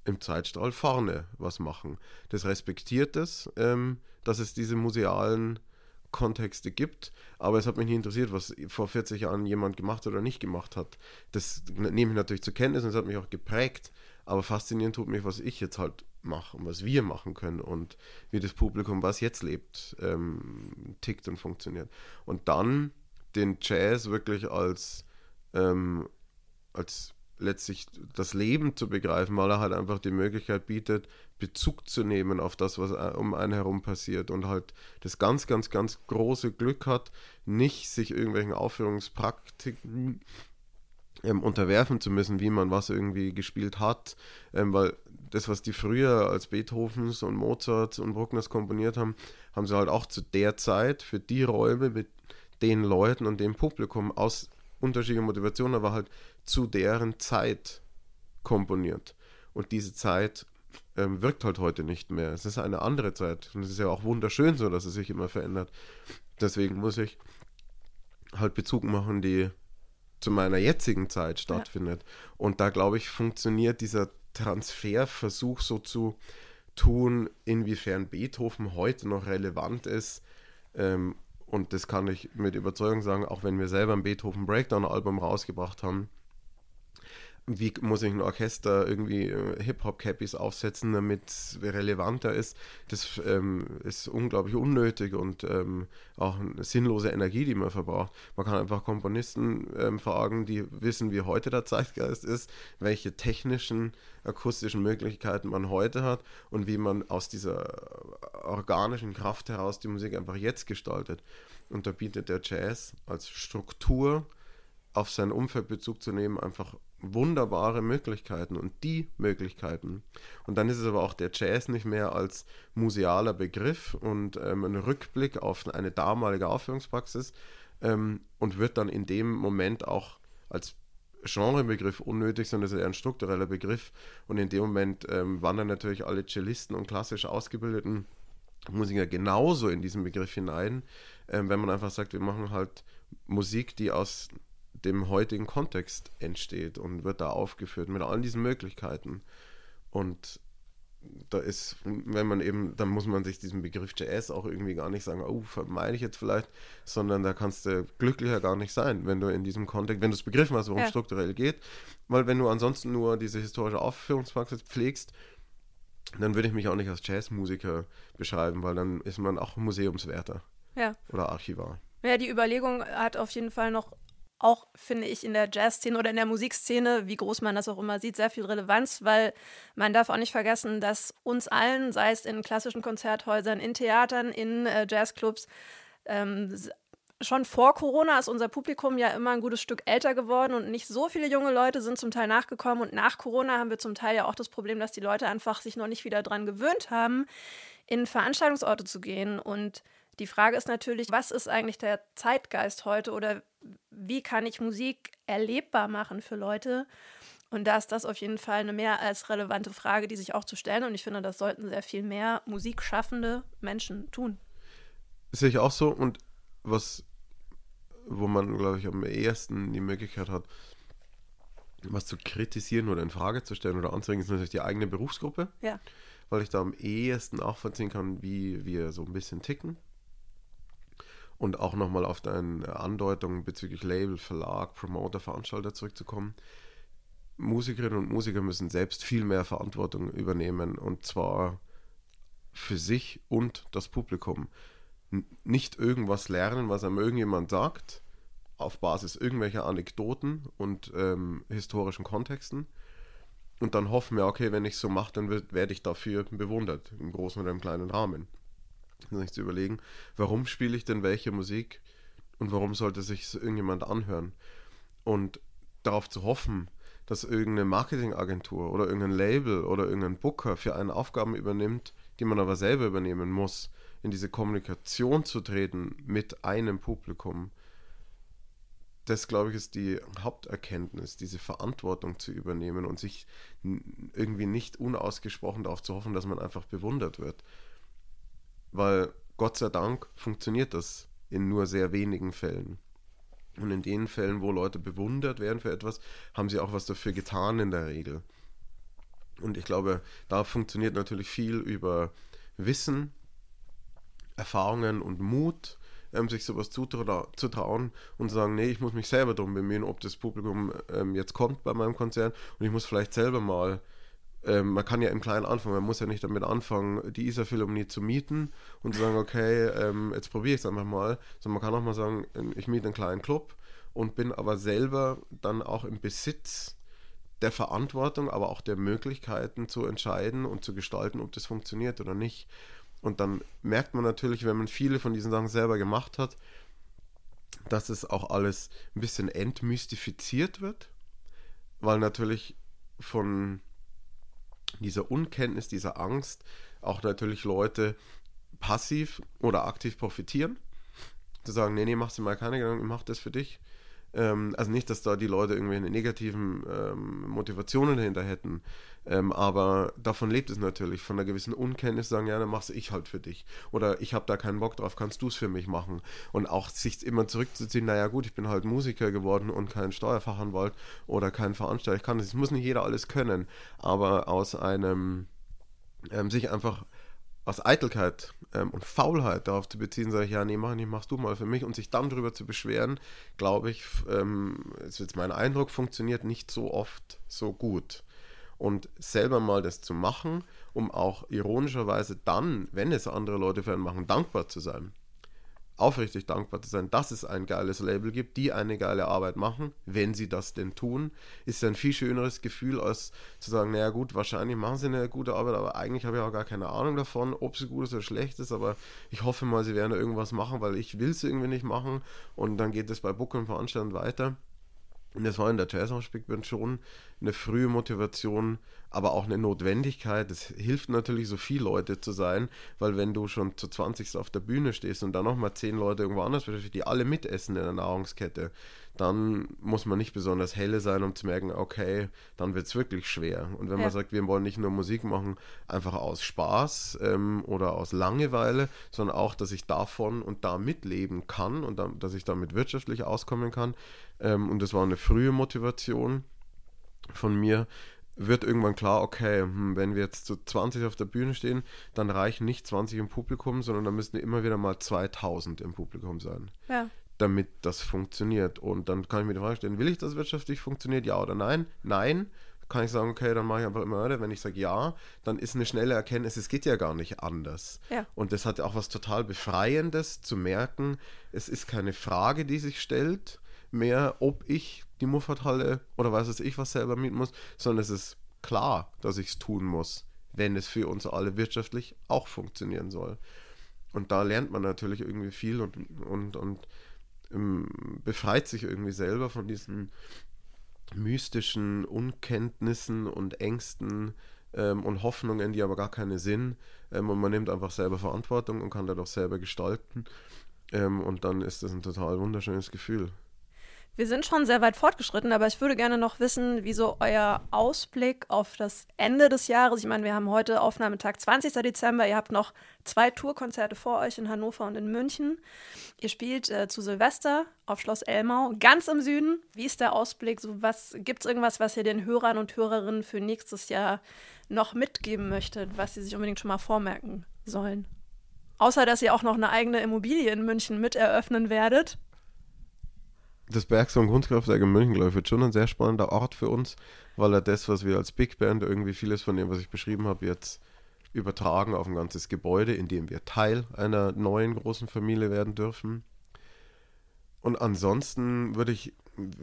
im Zeitstrahl vorne was machen. Das respektiert es, ähm, dass es diese musealen Kontexte gibt, aber es hat mich nicht interessiert, was vor 40 Jahren jemand gemacht oder nicht gemacht hat. Das nehme ich natürlich zur Kenntnis und es hat mich auch geprägt, aber faszinierend tut mich, was ich jetzt halt mache und was wir machen können und wie das Publikum, was jetzt lebt, ähm, tickt und funktioniert. Und dann den Jazz wirklich als, ähm, als letztlich das Leben zu begreifen, weil er halt einfach die Möglichkeit bietet, Bezug zu nehmen auf das, was äh, um einen herum passiert und halt das ganz, ganz, ganz große Glück hat, nicht sich irgendwelchen Aufführungspraktiken ähm, unterwerfen zu müssen, wie man was irgendwie gespielt hat, ähm, weil das, was die früher als Beethovens und Mozarts und Bruckners komponiert haben, haben sie halt auch zu der Zeit für die Räume mit den Leuten und dem Publikum aus unterschiedlicher Motivation, aber halt zu deren Zeit komponiert. Und diese Zeit ähm, wirkt halt heute nicht mehr. Es ist eine andere Zeit. Und es ist ja auch wunderschön so, dass es sich immer verändert. Deswegen muss ich halt Bezug machen, die zu meiner jetzigen Zeit stattfindet. Ja. Und da, glaube ich, funktioniert dieser Transferversuch so zu tun, inwiefern Beethoven heute noch relevant ist. Ähm, und das kann ich mit Überzeugung sagen, auch wenn wir selber ein Beethoven Breakdown Album rausgebracht haben, wie muss ich ein Orchester irgendwie äh, Hip-Hop-Cappies aufsetzen, damit es relevanter ist. Das ähm, ist unglaublich unnötig und ähm, auch eine sinnlose Energie, die man verbraucht. Man kann einfach Komponisten ähm, fragen, die wissen, wie heute der Zeitgeist ist, welche technischen, akustischen Möglichkeiten man heute hat und wie man aus dieser organischen Kraft heraus die Musik einfach jetzt gestaltet. Und da bietet der Jazz als Struktur auf sein Umfeld Bezug zu nehmen, einfach wunderbare Möglichkeiten und die Möglichkeiten. Und dann ist es aber auch der Jazz nicht mehr als musealer Begriff und ähm, ein Rückblick auf eine damalige Aufführungspraxis ähm, und wird dann in dem Moment auch als Genrebegriff unnötig, sondern es ist eher ein struktureller Begriff. Und in dem Moment ähm, wandern natürlich alle Cellisten und klassisch ausgebildeten Musiker genauso in diesen Begriff hinein, ähm, wenn man einfach sagt, wir machen halt Musik, die aus dem heutigen Kontext entsteht und wird da aufgeführt mit all diesen Möglichkeiten. Und da ist, wenn man eben, dann muss man sich diesen Begriff Jazz auch irgendwie gar nicht sagen, oh, meine ich jetzt vielleicht, sondern da kannst du glücklicher gar nicht sein, wenn du in diesem Kontext, wenn du es begriffen hast, worum es strukturell geht, weil wenn du ansonsten nur diese historische Aufführungspraxis pflegst, dann würde ich mich auch nicht als Jazzmusiker beschreiben, weil dann ist man auch Museumswärter ja. oder Archivar. Ja, die Überlegung hat auf jeden Fall noch auch, finde ich, in der Jazzszene oder in der Musikszene, wie groß man das auch immer sieht, sehr viel Relevanz, weil man darf auch nicht vergessen, dass uns allen, sei es in klassischen Konzerthäusern, in Theatern, in äh, Jazzclubs, ähm, schon vor Corona ist unser Publikum ja immer ein gutes Stück älter geworden und nicht so viele junge Leute sind zum Teil nachgekommen. Und nach Corona haben wir zum Teil ja auch das Problem, dass die Leute einfach sich noch nicht wieder daran gewöhnt haben, in Veranstaltungsorte zu gehen. Und die Frage ist natürlich, was ist eigentlich der Zeitgeist heute oder wie kann ich Musik erlebbar machen für Leute? Und da ist das auf jeden Fall eine mehr als relevante Frage, die sich auch zu stellen. Und ich finde, das sollten sehr viel mehr musikschaffende Menschen tun. Sehe ich auch so. Und was, wo man, glaube ich, am ehesten die Möglichkeit hat, was zu kritisieren oder in Frage zu stellen oder anzuregen, ist natürlich die eigene Berufsgruppe. Ja. Weil ich da am ehesten nachvollziehen kann, wie wir so ein bisschen ticken und auch nochmal auf deine Andeutung bezüglich Label, Verlag, Promoter, Veranstalter zurückzukommen. Musikerinnen und Musiker müssen selbst viel mehr Verantwortung übernehmen und zwar für sich und das Publikum. nicht irgendwas lernen, was einem irgendjemand sagt, auf Basis irgendwelcher Anekdoten und ähm, historischen Kontexten. Und dann hoffen wir, okay, wenn ich es so mache, dann werde ich dafür bewundert, im großen oder im kleinen Rahmen sich zu überlegen, warum spiele ich denn welche Musik und warum sollte sich irgendjemand anhören? Und darauf zu hoffen, dass irgendeine Marketingagentur oder irgendein Label oder irgendein Booker für einen Aufgaben übernimmt, die man aber selber übernehmen muss, in diese Kommunikation zu treten mit einem Publikum. Das, glaube ich, ist die Haupterkenntnis, diese Verantwortung zu übernehmen und sich irgendwie nicht unausgesprochen darauf zu hoffen, dass man einfach bewundert wird. Weil Gott sei Dank funktioniert das in nur sehr wenigen Fällen. Und in den Fällen, wo Leute bewundert werden für etwas, haben sie auch was dafür getan in der Regel. Und ich glaube, da funktioniert natürlich viel über Wissen, Erfahrungen und Mut, ähm, sich sowas zutrauen und sagen, nee, ich muss mich selber darum bemühen, ob das Publikum ähm, jetzt kommt bei meinem Konzert und ich muss vielleicht selber mal ähm, man kann ja im Kleinen anfangen, man muss ja nicht damit anfangen, die Isar-Philharmonie zu mieten und zu sagen, okay, ähm, jetzt probiere ich es einfach mal, sondern man kann auch mal sagen, ähm, ich miete einen kleinen Club und bin aber selber dann auch im Besitz der Verantwortung, aber auch der Möglichkeiten zu entscheiden und zu gestalten, ob das funktioniert oder nicht. Und dann merkt man natürlich, wenn man viele von diesen Sachen selber gemacht hat, dass es auch alles ein bisschen entmystifiziert wird weil natürlich von dieser Unkenntnis, dieser Angst auch natürlich Leute passiv oder aktiv profitieren. Zu sagen, nee, nee, mach dir mal keine Gedanken, mach das für dich. Ähm, also nicht, dass da die Leute irgendwelche negativen ähm, Motivationen dahinter hätten, ähm, aber davon lebt es natürlich, von einer gewissen Unkenntnis sagen, ja, dann mach's ich halt für dich. Oder ich habe da keinen Bock drauf, kannst du es für mich machen. Und auch sich immer zurückzuziehen, naja gut, ich bin halt Musiker geworden und kein Steuerfachanwalt oder kein Veranstalter. Ich kann das, es muss nicht jeder alles können, aber aus einem ähm, sich einfach aus Eitelkeit ähm, und Faulheit darauf zu beziehen, sage ich, ja, nee, mach nicht, machst du mal für mich und sich dann darüber zu beschweren, glaube ich, ähm, ist jetzt mein Eindruck, funktioniert nicht so oft so gut. Und selber mal das zu machen, um auch ironischerweise dann, wenn es andere Leute für einen machen, dankbar zu sein aufrichtig dankbar zu sein, dass es ein geiles Label gibt, die eine geile Arbeit machen, wenn sie das denn tun, ist ein viel schöneres Gefühl, als zu sagen, naja gut, wahrscheinlich machen sie eine gute Arbeit, aber eigentlich habe ich auch gar keine Ahnung davon, ob sie gut oder schlecht ist, aber ich hoffe mal, sie werden irgendwas machen, weil ich will es irgendwie nicht machen und dann geht es bei Book und Veranstaltungen weiter. Und das war in der Jazz Big Band schon eine frühe Motivation, aber auch eine Notwendigkeit. Es hilft natürlich, so viele Leute zu sein, weil wenn du schon zu 20 auf der Bühne stehst und dann nochmal 10 Leute irgendwo anders beschäftigt, die alle mitessen in der Nahrungskette, dann muss man nicht besonders helle sein, um zu merken, okay, dann wird es wirklich schwer. Und wenn ja. man sagt, wir wollen nicht nur Musik machen, einfach aus Spaß ähm, oder aus Langeweile, sondern auch, dass ich davon und da mitleben kann und da, dass ich damit wirtschaftlich auskommen kann. Ähm, und das war eine frühe Motivation von mir, wird irgendwann klar, okay, hm, wenn wir jetzt zu 20 auf der Bühne stehen, dann reichen nicht 20 im Publikum, sondern da müssen immer wieder mal 2000 im Publikum sein. Ja damit das funktioniert. Und dann kann ich mir die Frage stellen, will ich, dass wirtschaftlich funktioniert, ja oder nein? Nein. Kann ich sagen, okay, dann mache ich einfach immer. Wenn ich sage ja, dann ist eine schnelle Erkenntnis, es geht ja gar nicht anders. Ja. Und das hat ja auch was total Befreiendes zu merken, es ist keine Frage, die sich stellt, mehr, ob ich die Muffathalle oder weiß es ich was selber mieten muss, sondern es ist klar, dass ich es tun muss, wenn es für uns alle wirtschaftlich auch funktionieren soll. Und da lernt man natürlich irgendwie viel und, und, und befreit sich irgendwie selber von diesen mystischen Unkenntnissen und Ängsten ähm, und Hoffnungen, die aber gar keine sind. Ähm, und man nimmt einfach selber Verantwortung und kann dadurch selber gestalten. Ähm, und dann ist das ein total wunderschönes Gefühl. Wir sind schon sehr weit fortgeschritten, aber ich würde gerne noch wissen, wieso euer Ausblick auf das Ende des Jahres. Ich meine, wir haben heute Aufnahmetag 20. Dezember. Ihr habt noch zwei Tourkonzerte vor euch in Hannover und in München. Ihr spielt äh, zu Silvester auf Schloss Elmau, ganz im Süden. Wie ist der Ausblick? So, was gibt es irgendwas, was ihr den Hörern und Hörerinnen für nächstes Jahr noch mitgeben möchtet, was sie sich unbedingt schon mal vormerken sollen? Außer dass ihr auch noch eine eigene Immobilie in München mit eröffnen werdet das Bergson Kunstkraftwerk in München, wird schon ein sehr spannender Ort für uns, weil er das, was wir als Big Band irgendwie vieles von dem, was ich beschrieben habe, jetzt übertragen auf ein ganzes Gebäude, in dem wir Teil einer neuen großen Familie werden dürfen. Und ansonsten würde ich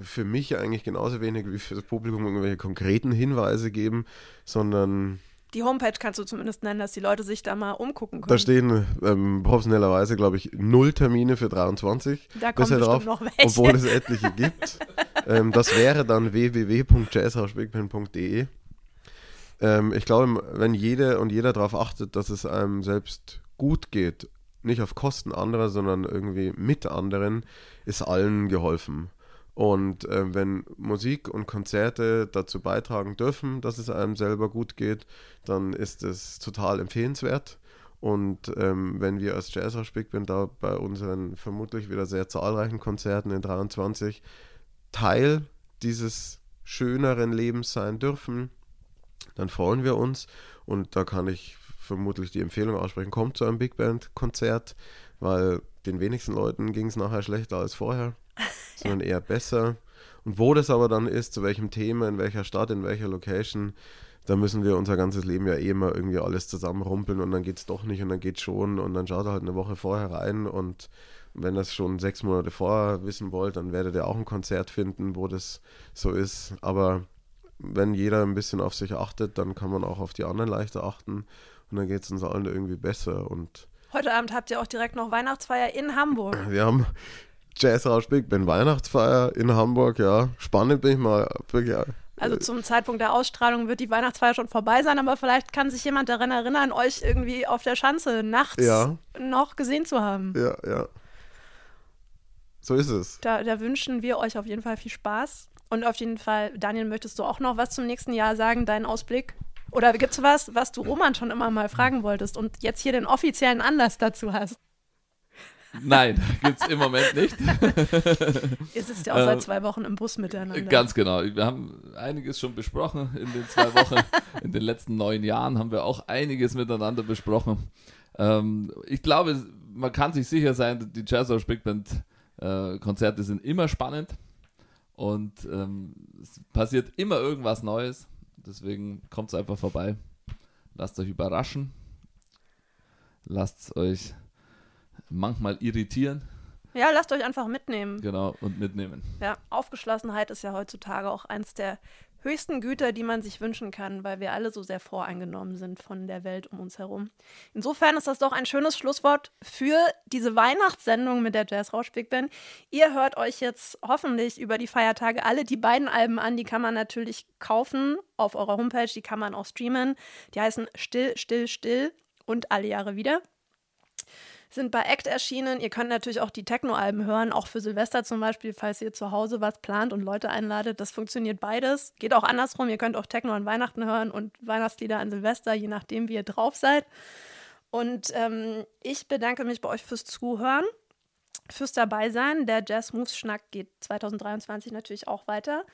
für mich eigentlich genauso wenig wie für das Publikum irgendwelche konkreten Hinweise geben, sondern die Homepage kannst du zumindest nennen, dass die Leute sich da mal umgucken können. Da stehen ähm, professionellerweise, glaube ich, null Termine für 23. Da kommen bestimmt drauf, noch welche. Obwohl es etliche gibt. ähm, das wäre dann www.jazzhausbigman.de. Ähm, ich glaube, wenn jede und jeder darauf achtet, dass es einem selbst gut geht, nicht auf Kosten anderer, sondern irgendwie mit anderen, ist allen geholfen. Und äh, wenn Musik und Konzerte dazu beitragen dürfen, dass es einem selber gut geht, dann ist es total empfehlenswert. Und ähm, wenn wir als Jazz Big Band da bei unseren vermutlich wieder sehr zahlreichen Konzerten in 23 Teil dieses schöneren Lebens sein dürfen, dann freuen wir uns. Und da kann ich vermutlich die Empfehlung aussprechen, kommt zu einem Big Band Konzert, weil den wenigsten Leuten ging es nachher schlechter als vorher sondern eher besser. Und wo das aber dann ist, zu welchem Thema, in welcher Stadt, in welcher Location, da müssen wir unser ganzes Leben ja eh immer irgendwie alles zusammenrumpeln und dann geht es doch nicht und dann geht schon und dann schaut er halt eine Woche vorher rein und wenn das schon sechs Monate vorher wissen wollt, dann werdet ihr auch ein Konzert finden, wo das so ist. Aber wenn jeder ein bisschen auf sich achtet, dann kann man auch auf die anderen leichter achten und dann geht es uns allen irgendwie besser und Heute Abend habt ihr auch direkt noch Weihnachtsfeier in Hamburg. Wir haben Jazzrausch Big Ben Weihnachtsfeier in Hamburg, ja. Spannend bin ich mal wirklich Also zum Zeitpunkt der Ausstrahlung wird die Weihnachtsfeier schon vorbei sein, aber vielleicht kann sich jemand daran erinnern, euch irgendwie auf der Schanze nachts Ja. noch gesehen zu haben. Ja, ja. So ist es. Da, da wünschen wir euch auf jeden Fall viel Spaß. Und auf jeden Fall, Daniel, möchtest du auch noch was zum nächsten Jahr sagen, deinen Ausblick? Oder gibt es was, was du Roman schon immer mal fragen wolltest und jetzt hier den offiziellen Anlass dazu hast? Nein, gibt es im Moment nicht. Ihr sitzt ja auch seit zwei Wochen im Bus miteinander. Ganz genau. Wir haben einiges schon besprochen in den zwei Wochen. in den letzten neun Jahren haben wir auch einiges miteinander besprochen. Ähm, ich glaube, man kann sich sicher sein, die Jazz House Big Band äh, Konzerte sind immer spannend und ähm, es passiert immer irgendwas Neues. Deswegen kommt es einfach vorbei. Lasst euch überraschen. Lasst euch manchmal irritieren. Ja, lasst euch einfach mitnehmen. Genau, und mitnehmen. Ja, Aufgeschlossenheit ist ja heutzutage auch eins der höchsten Güter, die man sich wünschen kann, weil wir alle so sehr voreingenommen sind von der Welt um uns herum. Insofern ist das doch ein schönes Schlusswort für diese Weihnachtssendung mit der Jazz Rausch Big Band. Ihr hört euch jetzt hoffentlich über die Feiertage alle die beiden Alben an, die kann man natürlich kaufen auf eurer Homepage, die kann man auch streamen. Die heißen Still, Still, Still und alle Jahre wieder sind bei Act erschienen. Ihr könnt natürlich auch die Techno-Alben hören, auch für Silvester zum Beispiel, falls ihr zu Hause was plant und Leute einladet. Das funktioniert beides. Geht auch andersrum. Ihr könnt auch Techno an Weihnachten hören und Weihnachtslieder an Silvester, je nachdem, wie ihr drauf seid. Und ähm, ich bedanke mich bei euch fürs Zuhören, fürs Dabeisein. Der Jazz Moves Schnack geht 2023 natürlich auch weiter.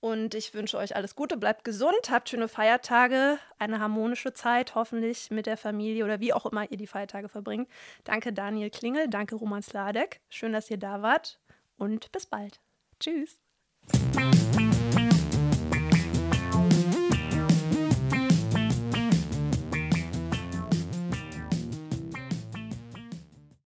Und ich wünsche euch alles Gute, bleibt gesund, habt schöne Feiertage, eine harmonische Zeit, hoffentlich mit der Familie oder wie auch immer ihr die Feiertage verbringt. Danke Daniel Klingel, danke Roman Sladek, schön, dass ihr da wart und bis bald. Tschüss.